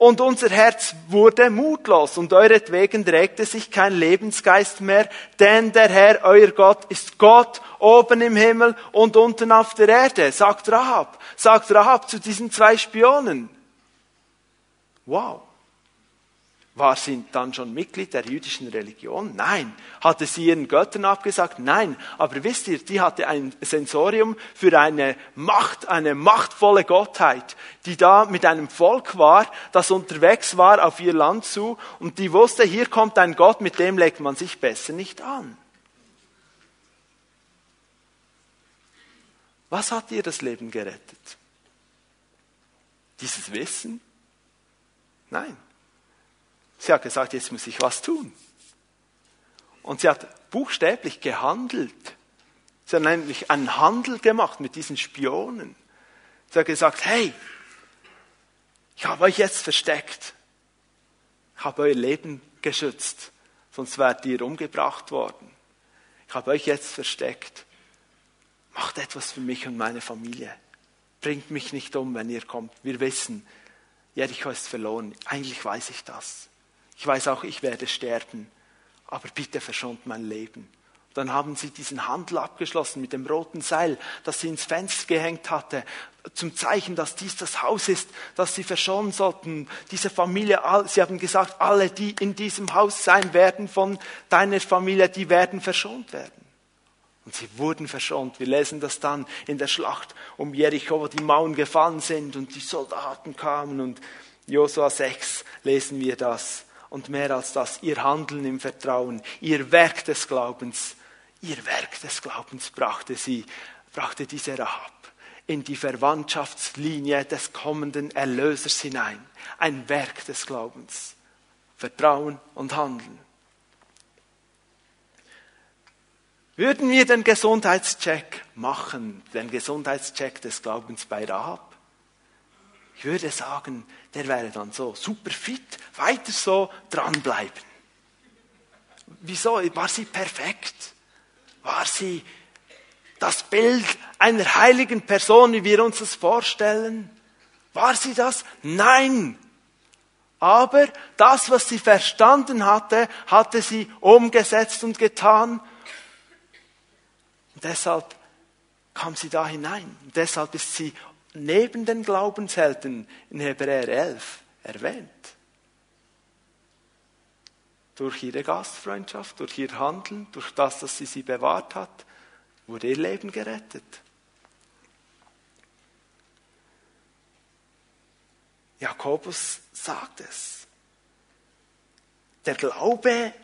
Und unser Herz wurde mutlos und euretwegen regte sich kein Lebensgeist mehr, denn der Herr, euer Gott, ist Gott oben im Himmel und unten auf der Erde, sagt Rahab, sagt Rahab zu diesen zwei Spionen. Wow. War sie dann schon Mitglied der jüdischen Religion? Nein. Hatte sie ihren Göttern abgesagt? Nein. Aber wisst ihr, die hatte ein Sensorium für eine Macht, eine machtvolle Gottheit, die da mit einem Volk war, das unterwegs war auf ihr Land zu und die wusste, hier kommt ein Gott, mit dem legt man sich besser nicht an. Was hat ihr das Leben gerettet? Dieses Wissen? Nein. Sie hat gesagt, jetzt muss ich was tun. Und sie hat buchstäblich gehandelt. Sie hat nämlich einen Handel gemacht mit diesen Spionen. Sie hat gesagt, hey, ich habe euch jetzt versteckt. Ich habe euer Leben geschützt, sonst wärt ihr umgebracht worden. ich habe euch jetzt versteckt. Macht etwas für mich und meine Familie. Bringt mich nicht um, wenn ihr kommt. Wir wissen, Jericho ist verloren. Eigentlich weiß ich das. Ich weiß auch, ich werde sterben. Aber bitte verschont mein Leben. Dann haben sie diesen Handel abgeschlossen mit dem roten Seil, das sie ins Fenster gehängt hatte, zum Zeichen, dass dies das Haus ist, das sie verschonen sollten. Diese Familie, sie haben gesagt, alle, die in diesem Haus sein werden von deiner Familie, die werden verschont werden. Und sie wurden verschont. Wir lesen das dann in der Schlacht um Jericho, wo die Mauern gefallen sind und die Soldaten kamen. Und Josua 6 lesen wir das. Und mehr als das, ihr Handeln im Vertrauen, ihr Werk des Glaubens Ihr Werk des Glaubens brachte sie, brachte diese Rahab in die Verwandtschaftslinie des kommenden Erlösers hinein. Ein Werk des Glaubens. Vertrauen und Handeln. Würden wir den Gesundheitscheck machen, den Gesundheitscheck des Glaubens bei Rahab? Ich würde sagen, der wäre dann so super fit, weiter so dranbleiben. Wieso? War sie perfekt? War sie das Bild einer heiligen Person, wie wir uns das vorstellen? War sie das? Nein. Aber das, was sie verstanden hatte, hatte sie umgesetzt und getan. Und deshalb kam sie da hinein. Und deshalb ist sie neben den Glaubenshelden in Hebräer 11 erwähnt durch ihre Gastfreundschaft, durch ihr Handeln, durch das, dass sie sie bewahrt hat, wurde ihr Leben gerettet. Jakobus sagt es. Der Glaube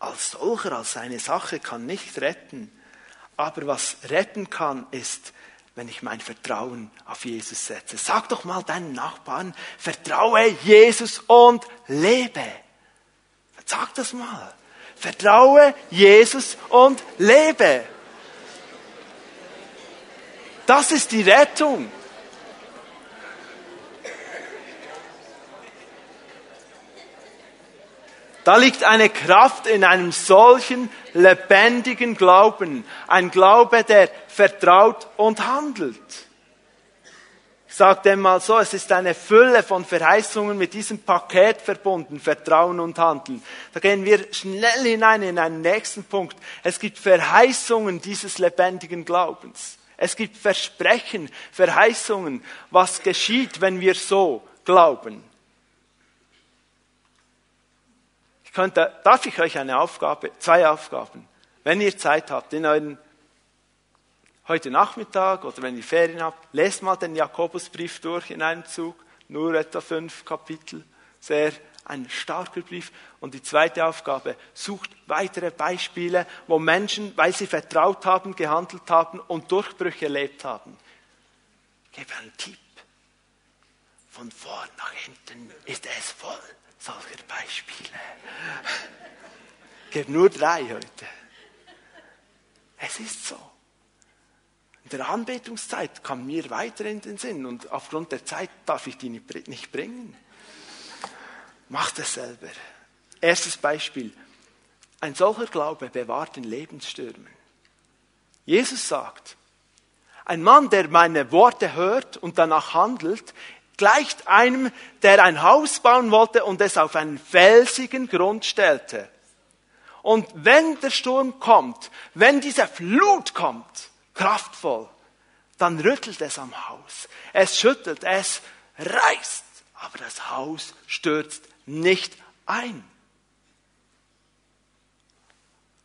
als solcher, als eine Sache kann nicht retten. Aber was retten kann, ist, wenn ich mein Vertrauen auf Jesus setze. Sag doch mal deinen Nachbarn, vertraue Jesus und lebe. Sag das mal. Vertraue Jesus und lebe. Das ist die Rettung. Da liegt eine Kraft in einem solchen lebendigen Glauben. Ein Glaube, der vertraut und handelt sage dem mal so, es ist eine Fülle von Verheißungen mit diesem Paket verbunden, Vertrauen und Handeln. Da gehen wir schnell hinein in einen nächsten Punkt. Es gibt Verheißungen dieses lebendigen Glaubens. Es gibt Versprechen, Verheißungen, was geschieht, wenn wir so glauben. Ich könnte, darf ich euch eine Aufgabe, zwei Aufgaben, wenn ihr Zeit habt, in euren heute Nachmittag oder wenn ihr Ferien habt, lest mal den Jakobusbrief durch in einem Zug, nur etwa fünf Kapitel, sehr ein starker Brief. Und die zweite Aufgabe, sucht weitere Beispiele, wo Menschen, weil sie vertraut haben, gehandelt haben und Durchbrüche erlebt haben. Ich gebe einen Tipp. Von vorn nach hinten ist es voll solcher Beispiele. Ich gebe nur drei heute. Es ist so. In der Anbetungszeit kam mir weiter in den Sinn und aufgrund der Zeit darf ich die nicht bringen. Macht es selber. Erstes Beispiel. Ein solcher Glaube bewahrt in Lebensstürmen. Jesus sagt, ein Mann, der meine Worte hört und danach handelt, gleicht einem, der ein Haus bauen wollte und es auf einen felsigen Grund stellte. Und wenn der Sturm kommt, wenn diese Flut kommt, kraftvoll, dann rüttelt es am Haus. Es schüttelt, es reißt, aber das Haus stürzt nicht ein.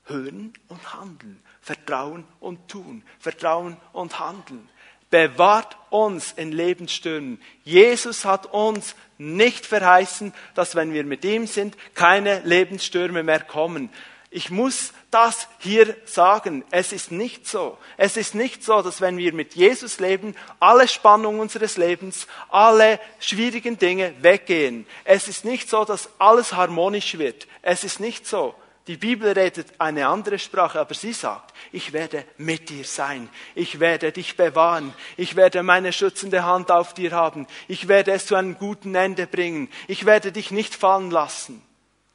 Hören und handeln, Vertrauen und tun, Vertrauen und handeln. Bewahrt uns in Lebensstürmen. Jesus hat uns nicht verheißen, dass wenn wir mit ihm sind, keine Lebensstürme mehr kommen. Ich muss das hier sagen. Es ist nicht so. Es ist nicht so, dass wenn wir mit Jesus leben, alle Spannungen unseres Lebens, alle schwierigen Dinge weggehen. Es ist nicht so, dass alles harmonisch wird. Es ist nicht so. Die Bibel redet eine andere Sprache, aber sie sagt, ich werde mit dir sein, ich werde dich bewahren, ich werde meine schützende Hand auf dir haben, ich werde es zu einem guten Ende bringen, ich werde dich nicht fallen lassen.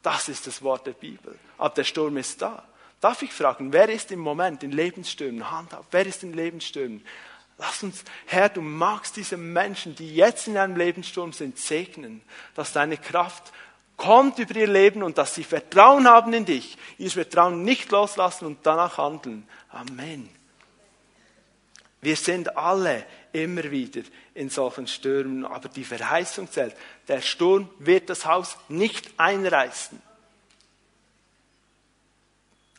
Das ist das Wort der Bibel. Aber der Sturm ist da. Darf ich fragen, wer ist im Moment in Lebensstürmen? Hand auf, wer ist in Lebensstürmen? Lass uns, Herr, du magst diese Menschen, die jetzt in einem Lebenssturm sind, segnen, dass deine Kraft kommt über ihr Leben und dass sie Vertrauen haben in dich, ihr Vertrauen nicht loslassen und danach handeln. Amen. Wir sind alle immer wieder in solchen Stürmen, aber die Verheißung zählt. Der Sturm wird das Haus nicht einreißen.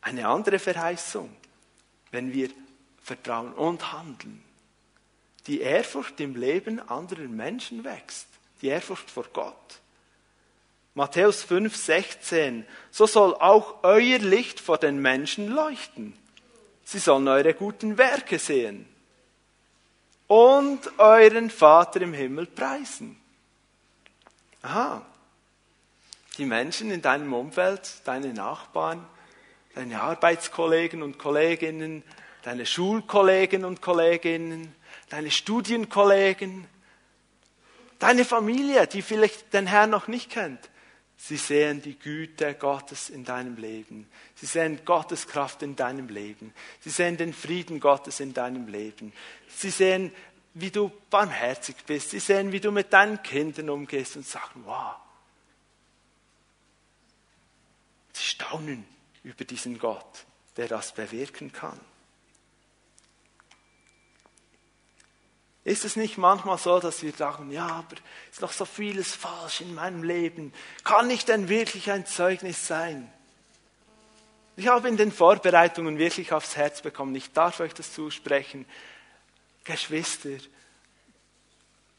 Eine andere Verheißung, wenn wir vertrauen und handeln die Ehrfurcht im Leben anderer Menschen wächst. Die Ehrfurcht vor Gott. Matthäus 5, 16. So soll auch euer Licht vor den Menschen leuchten. Sie sollen eure guten Werke sehen und euren Vater im Himmel preisen. Aha. Die Menschen in deinem Umfeld, deine Nachbarn, deine Arbeitskollegen und Kolleginnen, deine Schulkollegen und Kolleginnen, deine Studienkollegen, deine Familie, die vielleicht den Herrn noch nicht kennt. Sie sehen die Güte Gottes in deinem Leben. Sie sehen Gottes Kraft in deinem Leben. Sie sehen den Frieden Gottes in deinem Leben. Sie sehen, wie du barmherzig bist. Sie sehen, wie du mit deinen Kindern umgehst und sagen, wow. Sie staunen über diesen Gott, der das bewirken kann. Ist es nicht manchmal so, dass wir sagen, ja, aber es ist noch so vieles falsch in meinem Leben. Kann ich denn wirklich ein Zeugnis sein? Ich habe in den Vorbereitungen wirklich aufs Herz bekommen, ich darf euch das zusprechen. Geschwister,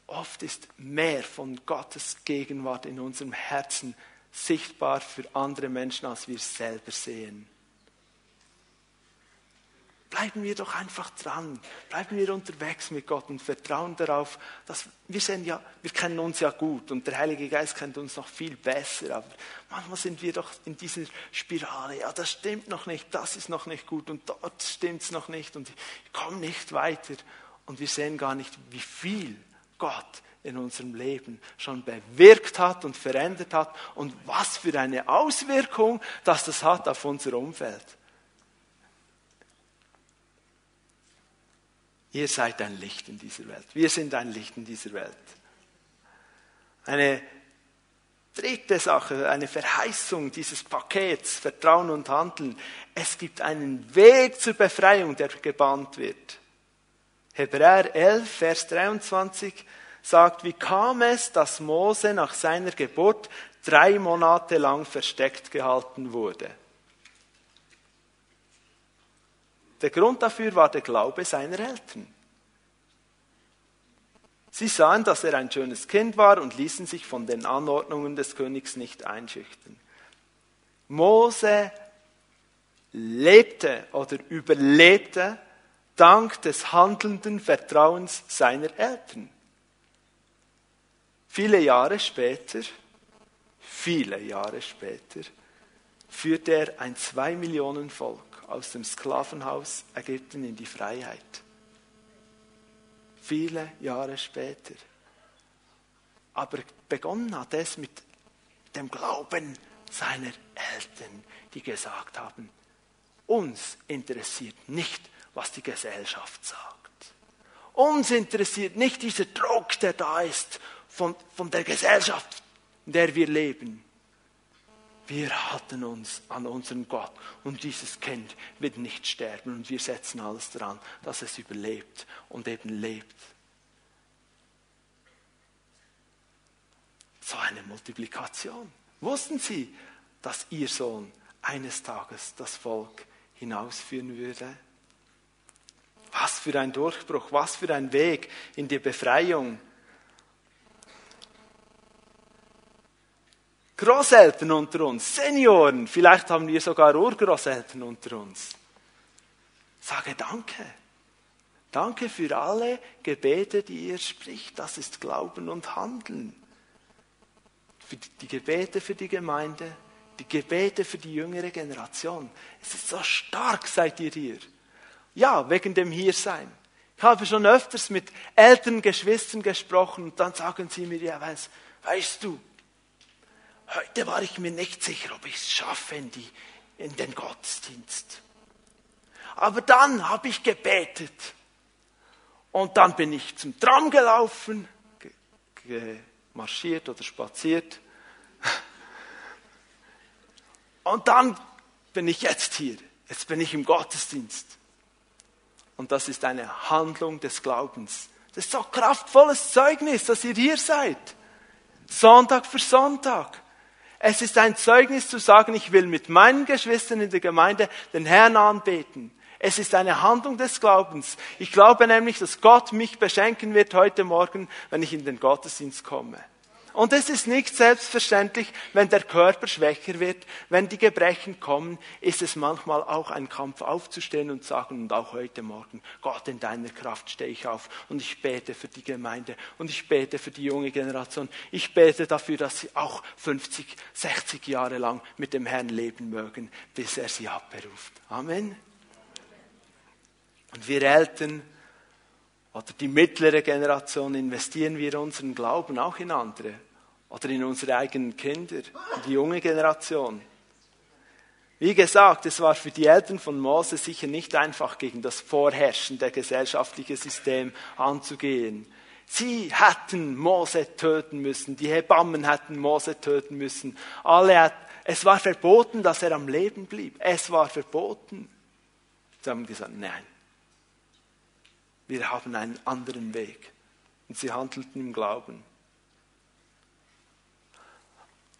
oft ist mehr von Gottes Gegenwart in unserem Herzen sichtbar für andere Menschen, als wir selber sehen. Bleiben wir doch einfach dran. Bleiben wir unterwegs mit Gott und vertrauen darauf, dass wir sind ja, wir kennen uns ja gut und der Heilige Geist kennt uns noch viel besser. Aber manchmal sind wir doch in dieser Spirale. Ja, das stimmt noch nicht, das ist noch nicht gut und dort stimmt es noch nicht und ich komme nicht weiter. Und wir sehen gar nicht, wie viel Gott in unserem Leben schon bewirkt hat und verändert hat und was für eine Auswirkung, dass das hat auf unser Umfeld. Ihr seid ein Licht in dieser Welt. Wir sind ein Licht in dieser Welt. Eine dritte Sache, eine Verheißung dieses Pakets, Vertrauen und Handeln. Es gibt einen Weg zur Befreiung, der gebahnt wird. Hebräer 11, Vers 23 sagt, wie kam es, dass Mose nach seiner Geburt drei Monate lang versteckt gehalten wurde? Der Grund dafür war der Glaube seiner Eltern. Sie sahen, dass er ein schönes Kind war und ließen sich von den Anordnungen des Königs nicht einschüchtern. Mose lebte oder überlebte dank des handelnden Vertrauens seiner Eltern. Viele Jahre später, viele Jahre später, führte er ein zwei Millionen Volk aus dem Sklavenhaus Ägypten in die Freiheit. Viele Jahre später. Aber begonnen hat es mit dem Glauben seiner Eltern, die gesagt haben, uns interessiert nicht, was die Gesellschaft sagt. Uns interessiert nicht dieser Druck, der da ist von, von der Gesellschaft, in der wir leben. Wir halten uns an unseren Gott und dieses Kind wird nicht sterben und wir setzen alles daran, dass es überlebt und eben lebt. So eine Multiplikation. Wussten Sie, dass Ihr Sohn eines Tages das Volk hinausführen würde? Was für ein Durchbruch, was für ein Weg in die Befreiung. Großeltern unter uns, Senioren, vielleicht haben wir sogar Urgroßeltern unter uns. Sage danke. Danke für alle Gebete, die ihr spricht. Das ist Glauben und Handeln. Für die Gebete für die Gemeinde, die Gebete für die jüngere Generation. Es ist so stark, seid ihr hier. Ja, wegen dem Hiersein. Ich habe schon öfters mit älteren Geschwistern gesprochen und dann sagen sie mir, ja, weißt, weißt du, Heute war ich mir nicht sicher, ob ich es schaffe, in die, in den Gottesdienst. Aber dann habe ich gebetet. Und dann bin ich zum Tram gelaufen, marschiert oder spaziert. Und dann bin ich jetzt hier. Jetzt bin ich im Gottesdienst. Und das ist eine Handlung des Glaubens. Das ist so kraftvolles Zeugnis, dass ihr hier seid. Sonntag für Sonntag. Es ist ein Zeugnis zu sagen, ich will mit meinen Geschwistern in der Gemeinde den Herrn anbeten. Es ist eine Handlung des Glaubens. Ich glaube nämlich, dass Gott mich beschenken wird heute Morgen, wenn ich in den Gottesdienst komme. Und es ist nicht selbstverständlich, wenn der Körper schwächer wird, wenn die Gebrechen kommen, ist es manchmal auch ein Kampf aufzustehen und sagen, und auch heute Morgen, Gott, in deiner Kraft stehe ich auf und ich bete für die Gemeinde und ich bete für die junge Generation. Ich bete dafür, dass sie auch 50, 60 Jahre lang mit dem Herrn leben mögen, bis er sie abberuft. Amen. Und wir Eltern, oder die mittlere Generation investieren wir unseren Glauben auch in andere oder in unsere eigenen Kinder, in die junge Generation. Wie gesagt, es war für die Eltern von Mose sicher nicht einfach, gegen das vorherrschende gesellschaftliche System anzugehen. Sie hätten Mose töten müssen, die Hebammen hätten Mose töten müssen. Alle, es war verboten, dass er am Leben blieb. Es war verboten. Sie haben gesagt, nein, wir haben einen anderen Weg. Und sie handelten im Glauben.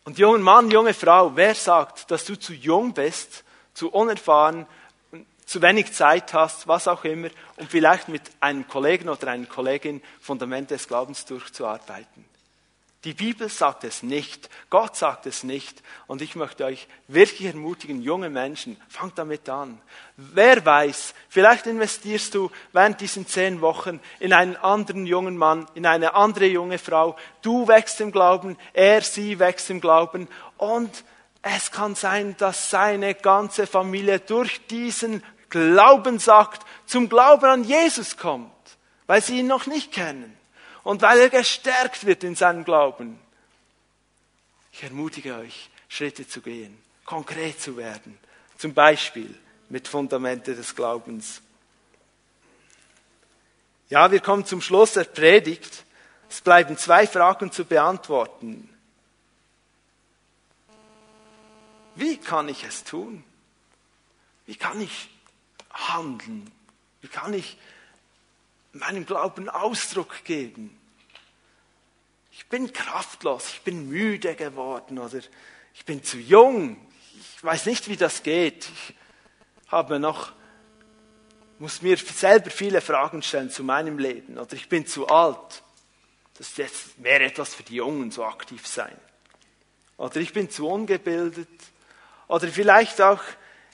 Und junger Mann, junge Frau, wer sagt, dass du zu jung bist, zu unerfahren, zu wenig Zeit hast, was auch immer, um vielleicht mit einem Kollegen oder einer Kollegin Fundamente des Glaubens durchzuarbeiten? Die Bibel sagt es nicht, Gott sagt es nicht. Und ich möchte euch wirklich ermutigen, junge Menschen, fangt damit an. Wer weiß, vielleicht investierst du während diesen zehn Wochen in einen anderen jungen Mann, in eine andere junge Frau. Du wächst im Glauben, er, sie wächst im Glauben. Und es kann sein, dass seine ganze Familie durch diesen Glaubensakt zum Glauben an Jesus kommt, weil sie ihn noch nicht kennen und weil er gestärkt wird in seinem Glauben. Ich ermutige euch, Schritte zu gehen, konkret zu werden, zum Beispiel mit Fundamente des Glaubens. Ja, wir kommen zum Schluss der Predigt. Es bleiben zwei Fragen zu beantworten. Wie kann ich es tun? Wie kann ich handeln? Wie kann ich meinem Glauben Ausdruck geben. Ich bin kraftlos, ich bin müde geworden oder ich bin zu jung. Ich weiß nicht, wie das geht. Ich habe noch, muss mir selber viele Fragen stellen zu meinem Leben oder ich bin zu alt. Das ist jetzt mehr etwas für die Jungen, so aktiv sein. Oder ich bin zu ungebildet. Oder vielleicht auch,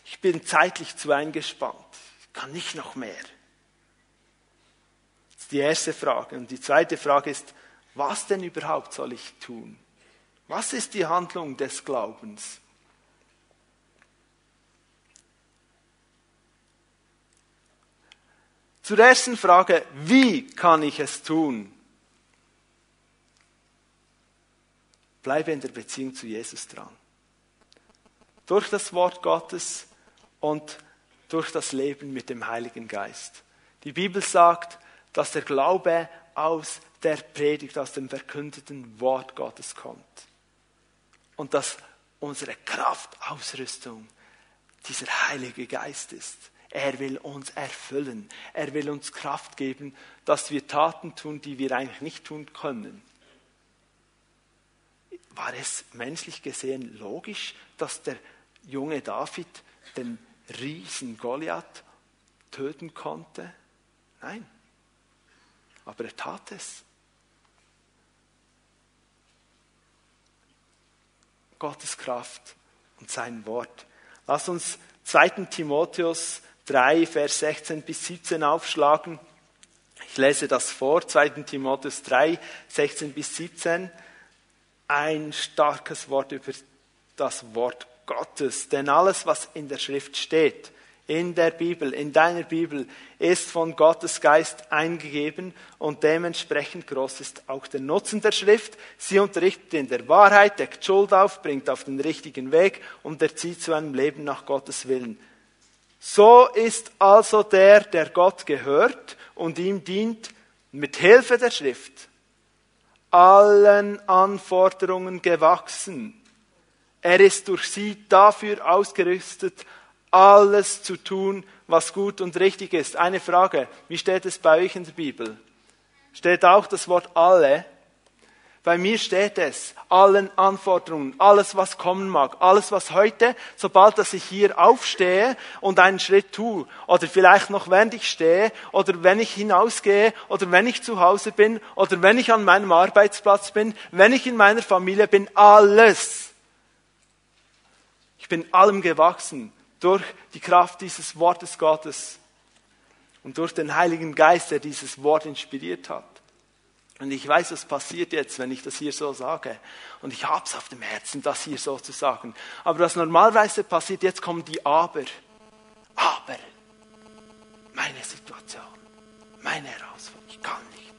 ich bin zeitlich zu eingespannt. Ich kann nicht noch mehr ist die erste Frage. Und die zweite Frage ist, was denn überhaupt soll ich tun? Was ist die Handlung des Glaubens? Zur ersten Frage, wie kann ich es tun? Bleibe in der Beziehung zu Jesus dran. Durch das Wort Gottes und durch das Leben mit dem Heiligen Geist. Die Bibel sagt, dass der Glaube aus der Predigt, aus dem verkündeten Wort Gottes kommt. Und dass unsere Kraftausrüstung dieser Heilige Geist ist. Er will uns erfüllen. Er will uns Kraft geben, dass wir Taten tun, die wir eigentlich nicht tun können. War es menschlich gesehen logisch, dass der junge David den Riesen Goliath töten konnte? Nein aber er tat es. Gottes Kraft und sein Wort. Lass uns 2. Timotheus 3, Vers 16 bis 17 aufschlagen. Ich lese das vor, 2. Timotheus 3, 16 bis 17. Ein starkes Wort über das Wort Gottes. Denn alles, was in der Schrift steht, in der Bibel, in deiner Bibel, ist von Gottes Geist eingegeben und dementsprechend groß ist auch der Nutzen der Schrift. Sie unterrichtet in der Wahrheit, deckt Schuld auf, bringt auf den richtigen Weg und erzieht zu einem Leben nach Gottes Willen. So ist also der, der Gott gehört und ihm dient, mit Hilfe der Schrift allen Anforderungen gewachsen. Er ist durch sie dafür ausgerüstet, alles zu tun, was gut und richtig ist. Eine Frage, wie steht es bei euch in der Bibel? Steht auch das Wort alle? Bei mir steht es, allen Anforderungen, alles was kommen mag, alles was heute, sobald dass ich hier aufstehe und einen Schritt tue, oder vielleicht noch während ich stehe, oder wenn ich hinausgehe, oder wenn ich zu Hause bin, oder wenn ich an meinem Arbeitsplatz bin, wenn ich in meiner Familie bin, alles. Ich bin allem gewachsen durch die Kraft dieses Wortes Gottes und durch den Heiligen Geist, der dieses Wort inspiriert hat. Und ich weiß, was passiert jetzt, wenn ich das hier so sage. Und ich habe es auf dem Herzen, das hier so zu sagen. Aber was normalerweise passiert, jetzt kommen die Aber. Aber. Meine Situation. Meine Herausforderung. Ich kann nicht.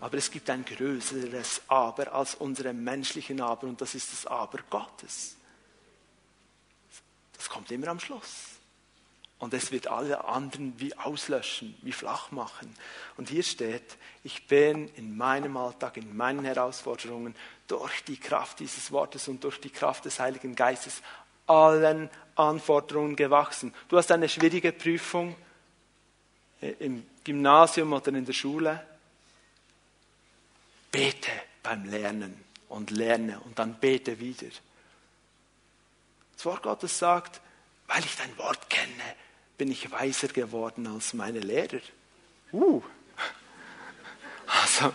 Aber es gibt ein größeres Aber als unsere menschlichen Aber. Und das ist das Aber Gottes. Das kommt immer am Schluss. Und es wird alle anderen wie auslöschen, wie flach machen. Und hier steht, ich bin in meinem Alltag, in meinen Herausforderungen durch die Kraft dieses Wortes und durch die Kraft des Heiligen Geistes allen Anforderungen gewachsen. Du hast eine schwierige Prüfung im Gymnasium oder in der Schule. Bete beim Lernen und lerne und dann bete wieder. Das Wort Gottes sagt, weil ich dein Wort kenne, bin ich weiser geworden als meine Lehrer. Uh. Also,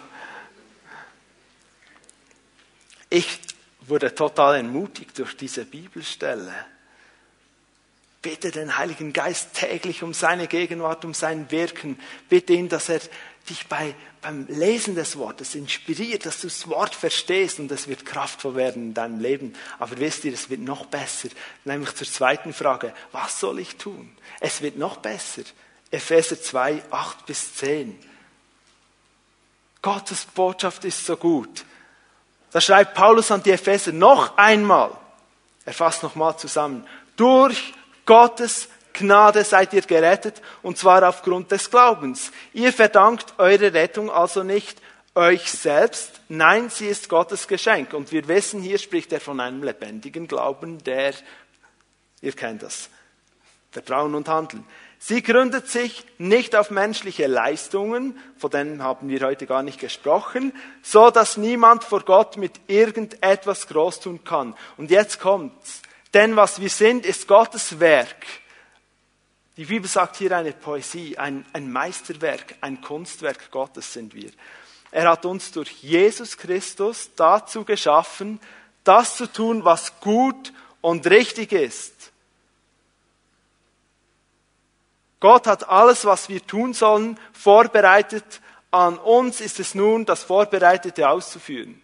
ich wurde total ermutigt durch diese Bibelstelle. Bitte den Heiligen Geist täglich um seine Gegenwart, um sein Wirken. Bitte ihn, dass er dich bei, beim Lesen des Wortes inspiriert, dass du das Wort verstehst und es wird kraftvoll werden in deinem Leben. Aber wisst ihr, es wird noch besser. Nämlich zur zweiten Frage, was soll ich tun? Es wird noch besser. Epheser 2, 8 bis 10. Gottes Botschaft ist so gut. Da schreibt Paulus an die Epheser noch einmal. Er fasst nochmal zusammen. Durch Gottes Gnade seid ihr gerettet, und zwar aufgrund des Glaubens. Ihr verdankt eure Rettung also nicht euch selbst, nein, sie ist Gottes Geschenk. Und wir wissen, hier spricht er von einem lebendigen Glauben, der, ihr kennt das, Vertrauen und Handeln. Sie gründet sich nicht auf menschliche Leistungen, von denen haben wir heute gar nicht gesprochen, so dass niemand vor Gott mit irgendetwas groß tun kann. Und jetzt kommt's. Denn was wir sind, ist Gottes Werk. Die Bibel sagt hier eine Poesie, ein, ein Meisterwerk, ein Kunstwerk Gottes sind wir. Er hat uns durch Jesus Christus dazu geschaffen, das zu tun, was gut und richtig ist. Gott hat alles, was wir tun sollen, vorbereitet. An uns ist es nun, das Vorbereitete auszuführen.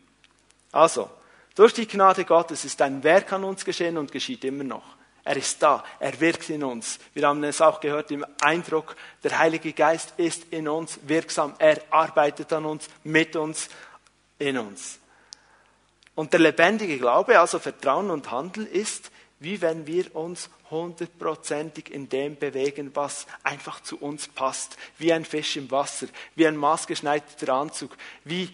Also, durch die Gnade Gottes ist ein Werk an uns geschehen und geschieht immer noch. Er ist da, er wirkt in uns. Wir haben es auch gehört im Eindruck, der Heilige Geist ist in uns wirksam. Er arbeitet an uns, mit uns, in uns. Und der lebendige Glaube, also Vertrauen und Handeln, ist, wie wenn wir uns hundertprozentig in dem bewegen, was einfach zu uns passt. Wie ein Fisch im Wasser, wie ein maßgeschneiderter Anzug, wie,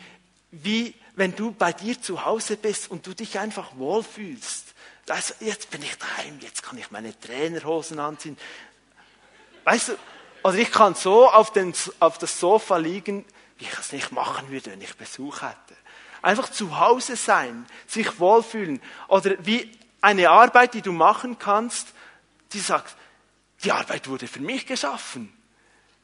wie wenn du bei dir zu Hause bist und du dich einfach wohlfühlst. Also jetzt bin ich daheim, jetzt kann ich meine Trainerhosen anziehen. Weißt du, oder ich kann so auf, den, auf das Sofa liegen, wie ich es nicht machen würde, wenn ich Besuch hätte. Einfach zu Hause sein, sich wohlfühlen. Oder wie eine Arbeit, die du machen kannst, die sagt, die Arbeit wurde für mich geschaffen.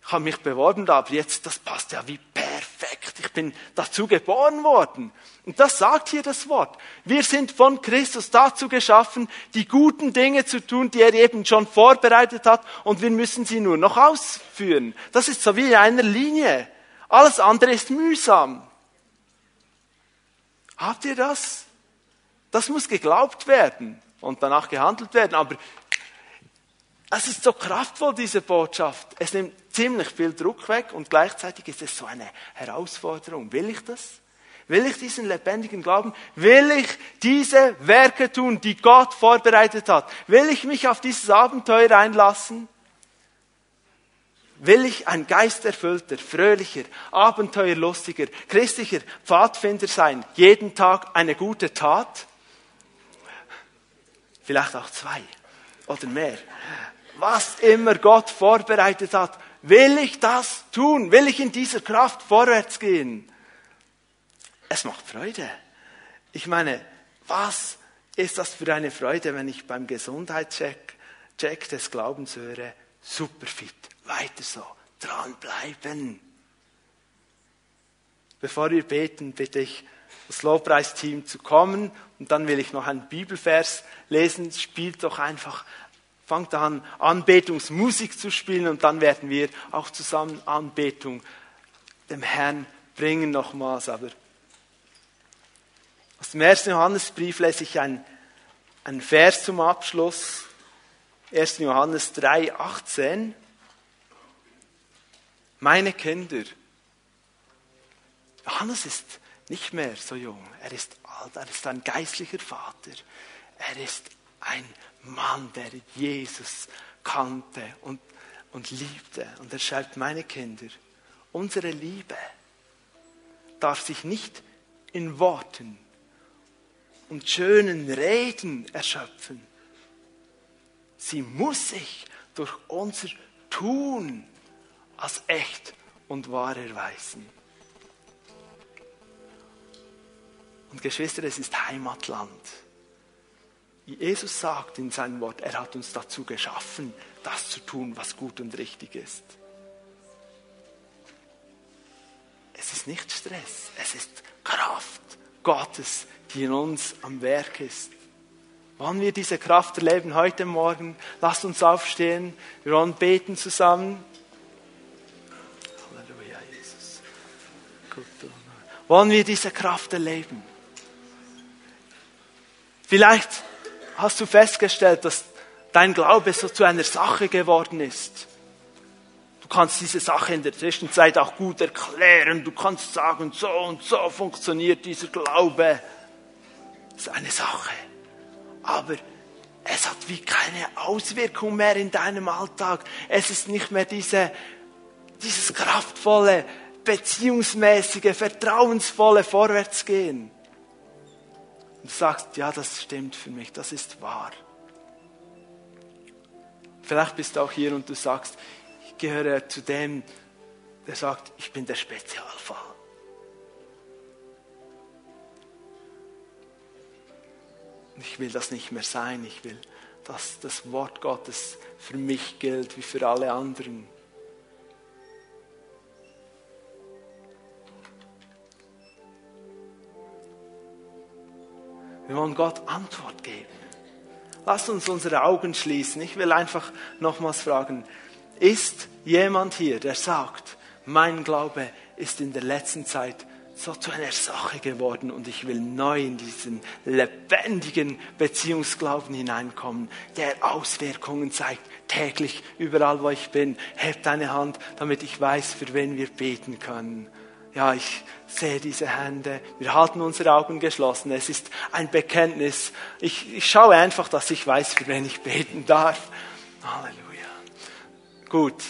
Ich habe mich beworben, aber jetzt, das passt ja wie perfekt. Ich bin dazu geboren worden. Und das sagt hier das Wort. Wir sind von Christus dazu geschaffen, die guten Dinge zu tun, die er eben schon vorbereitet hat, und wir müssen sie nur noch ausführen. Das ist so wie in einer Linie. Alles andere ist mühsam. Habt ihr das? Das muss geglaubt werden und danach gehandelt werden. Aber Es ist so kraftvoll, diese Botschaft. Es nimmt ziemlich viel Druck weg und gleichzeitig ist es so eine Herausforderung. Will ich das? Will ich diesen lebendigen Glauben? Will ich diese Werke tun, die Gott vorbereitet hat? Will ich mich auf dieses Abenteuer einlassen? Will ich ein geisterfüllter, fröhlicher, abenteuerlustiger, christlicher Pfadfinder sein? Jeden Tag eine gute Tat? Vielleicht auch zwei oder mehr. Was immer Gott vorbereitet hat, will ich das tun? Will ich in dieser Kraft vorwärts gehen? Es macht Freude. Ich meine, was ist das für eine Freude, wenn ich beim Gesundheitscheck Check des Glaubens höre, super fit, weiter so, dranbleiben. Bevor wir beten, bitte ich das Lobpreisteam zu kommen und dann will ich noch einen Bibelvers lesen. Spielt doch einfach, fangt an, Anbetungsmusik zu spielen und dann werden wir auch zusammen Anbetung dem Herrn bringen nochmals. Aber aus dem ersten Johannesbrief lese ich einen, einen Vers zum Abschluss. 1. Johannes 3, 18. Meine Kinder. Johannes ist nicht mehr so jung. Er ist alt. Er ist ein geistlicher Vater. Er ist ein Mann, der Jesus kannte und, und liebte. Und er schreibt, meine Kinder, unsere Liebe darf sich nicht in Worten und schönen Reden erschöpfen. Sie muss sich durch unser Tun als echt und wahr erweisen. Und Geschwister, es ist Heimatland. Jesus sagt in seinem Wort, er hat uns dazu geschaffen, das zu tun, was gut und richtig ist. Es ist nicht Stress, es ist Kraft Gottes, die in uns am Werk ist. Wollen wir diese Kraft erleben heute Morgen? Lasst uns aufstehen. Wir wollen beten zusammen. Halleluja, Jesus. Wollen wir diese Kraft erleben? Vielleicht hast du festgestellt, dass dein Glaube so zu einer Sache geworden ist. Du kannst diese Sache in der Zwischenzeit auch gut erklären. Du kannst sagen, so und so funktioniert dieser Glaube. Ist eine Sache. Aber es hat wie keine Auswirkung mehr in deinem Alltag. Es ist nicht mehr diese, dieses kraftvolle, beziehungsmäßige, vertrauensvolle Vorwärtsgehen. Und du sagst, ja, das stimmt für mich, das ist wahr. Vielleicht bist du auch hier und du sagst, ich gehöre zu dem, der sagt, ich bin der Spezialfall. Ich will das nicht mehr sein. Ich will, dass das Wort Gottes für mich gilt wie für alle anderen. Wir wollen Gott Antwort geben. Lasst uns unsere Augen schließen. Ich will einfach nochmals fragen, ist jemand hier, der sagt, mein Glaube ist in der letzten Zeit so zu einer Sache geworden und ich will neu in diesen lebendigen Beziehungsglauben hineinkommen, der Auswirkungen zeigt, täglich, überall wo ich bin. Heb deine Hand, damit ich weiß, für wen wir beten können. Ja, ich sehe diese Hände. Wir halten unsere Augen geschlossen. Es ist ein Bekenntnis. Ich, ich schaue einfach, dass ich weiß, für wen ich beten darf. Halleluja. Gut,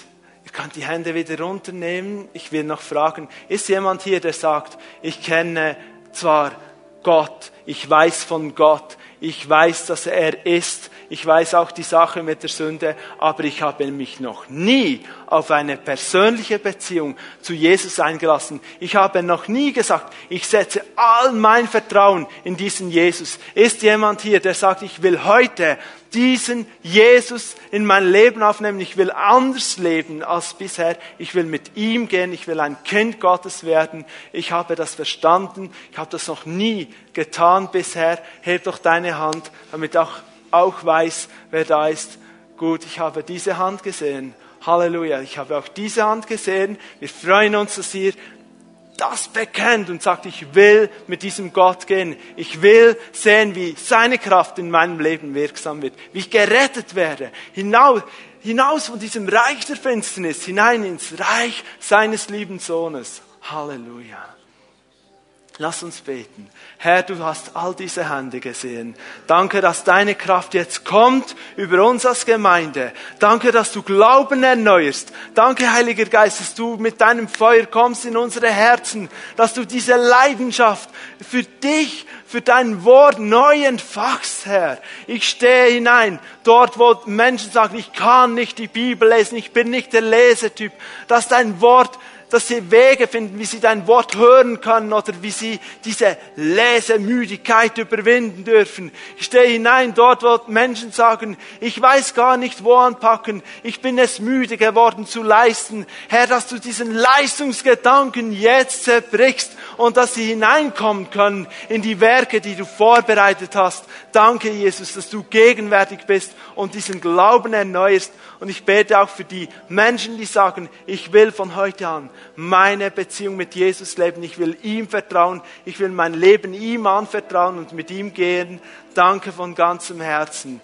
könnt die Hände wieder runternehmen. Ich will noch fragen, ist jemand hier, der sagt, ich kenne zwar Gott, ich weiß von Gott, ich weiß, dass er ist, ich weiß auch die Sache mit der Sünde, aber ich habe mich noch nie auf eine persönliche Beziehung zu Jesus eingelassen. Ich habe noch nie gesagt, ich setze all mein Vertrauen in diesen Jesus. Ist jemand hier, der sagt, ich will heute diesen Jesus in mein Leben aufnehmen. Ich will anders leben als bisher. Ich will mit ihm gehen. Ich will ein Kind Gottes werden. Ich habe das verstanden. Ich habe das noch nie getan bisher. Heb doch deine Hand, damit auch, auch weiß, wer da ist. Gut, ich habe diese Hand gesehen. Halleluja. Ich habe auch diese Hand gesehen. Wir freuen uns, dass ihr das bekennt und sagt, ich will mit diesem Gott gehen. Ich will sehen, wie seine Kraft in meinem Leben wirksam wird, wie ich gerettet werde, hinaus, hinaus von diesem Reich der Finsternis, hinein ins Reich seines lieben Sohnes. Halleluja. Lass uns beten. Herr, du hast all diese Hände gesehen. Danke, dass deine Kraft jetzt kommt über uns als Gemeinde. Danke, dass du Glauben erneuerst. Danke, Heiliger Geist, dass du mit deinem Feuer kommst in unsere Herzen, dass du diese Leidenschaft für dich, für dein Wort neu entfachst, Herr. Ich stehe hinein, dort, wo Menschen sagen, ich kann nicht die Bibel lesen, ich bin nicht der Lesetyp, dass dein Wort dass sie Wege finden, wie sie dein Wort hören können oder wie sie diese Lesemüdigkeit überwinden dürfen. Ich stehe hinein dort, wo Menschen sagen, ich weiß gar nicht, wo anpacken, ich bin es müde geworden zu leisten. Herr, dass du diesen Leistungsgedanken jetzt zerbrichst und dass sie hineinkommen können in die Werke, die du vorbereitet hast. Danke, Jesus, dass du gegenwärtig bist und diesen Glauben erneuerst. Und ich bete auch für die Menschen, die sagen, ich will von heute an meine Beziehung mit Jesus leben. Ich will ihm vertrauen. Ich will mein Leben ihm anvertrauen und mit ihm gehen. Danke von ganzem Herzen.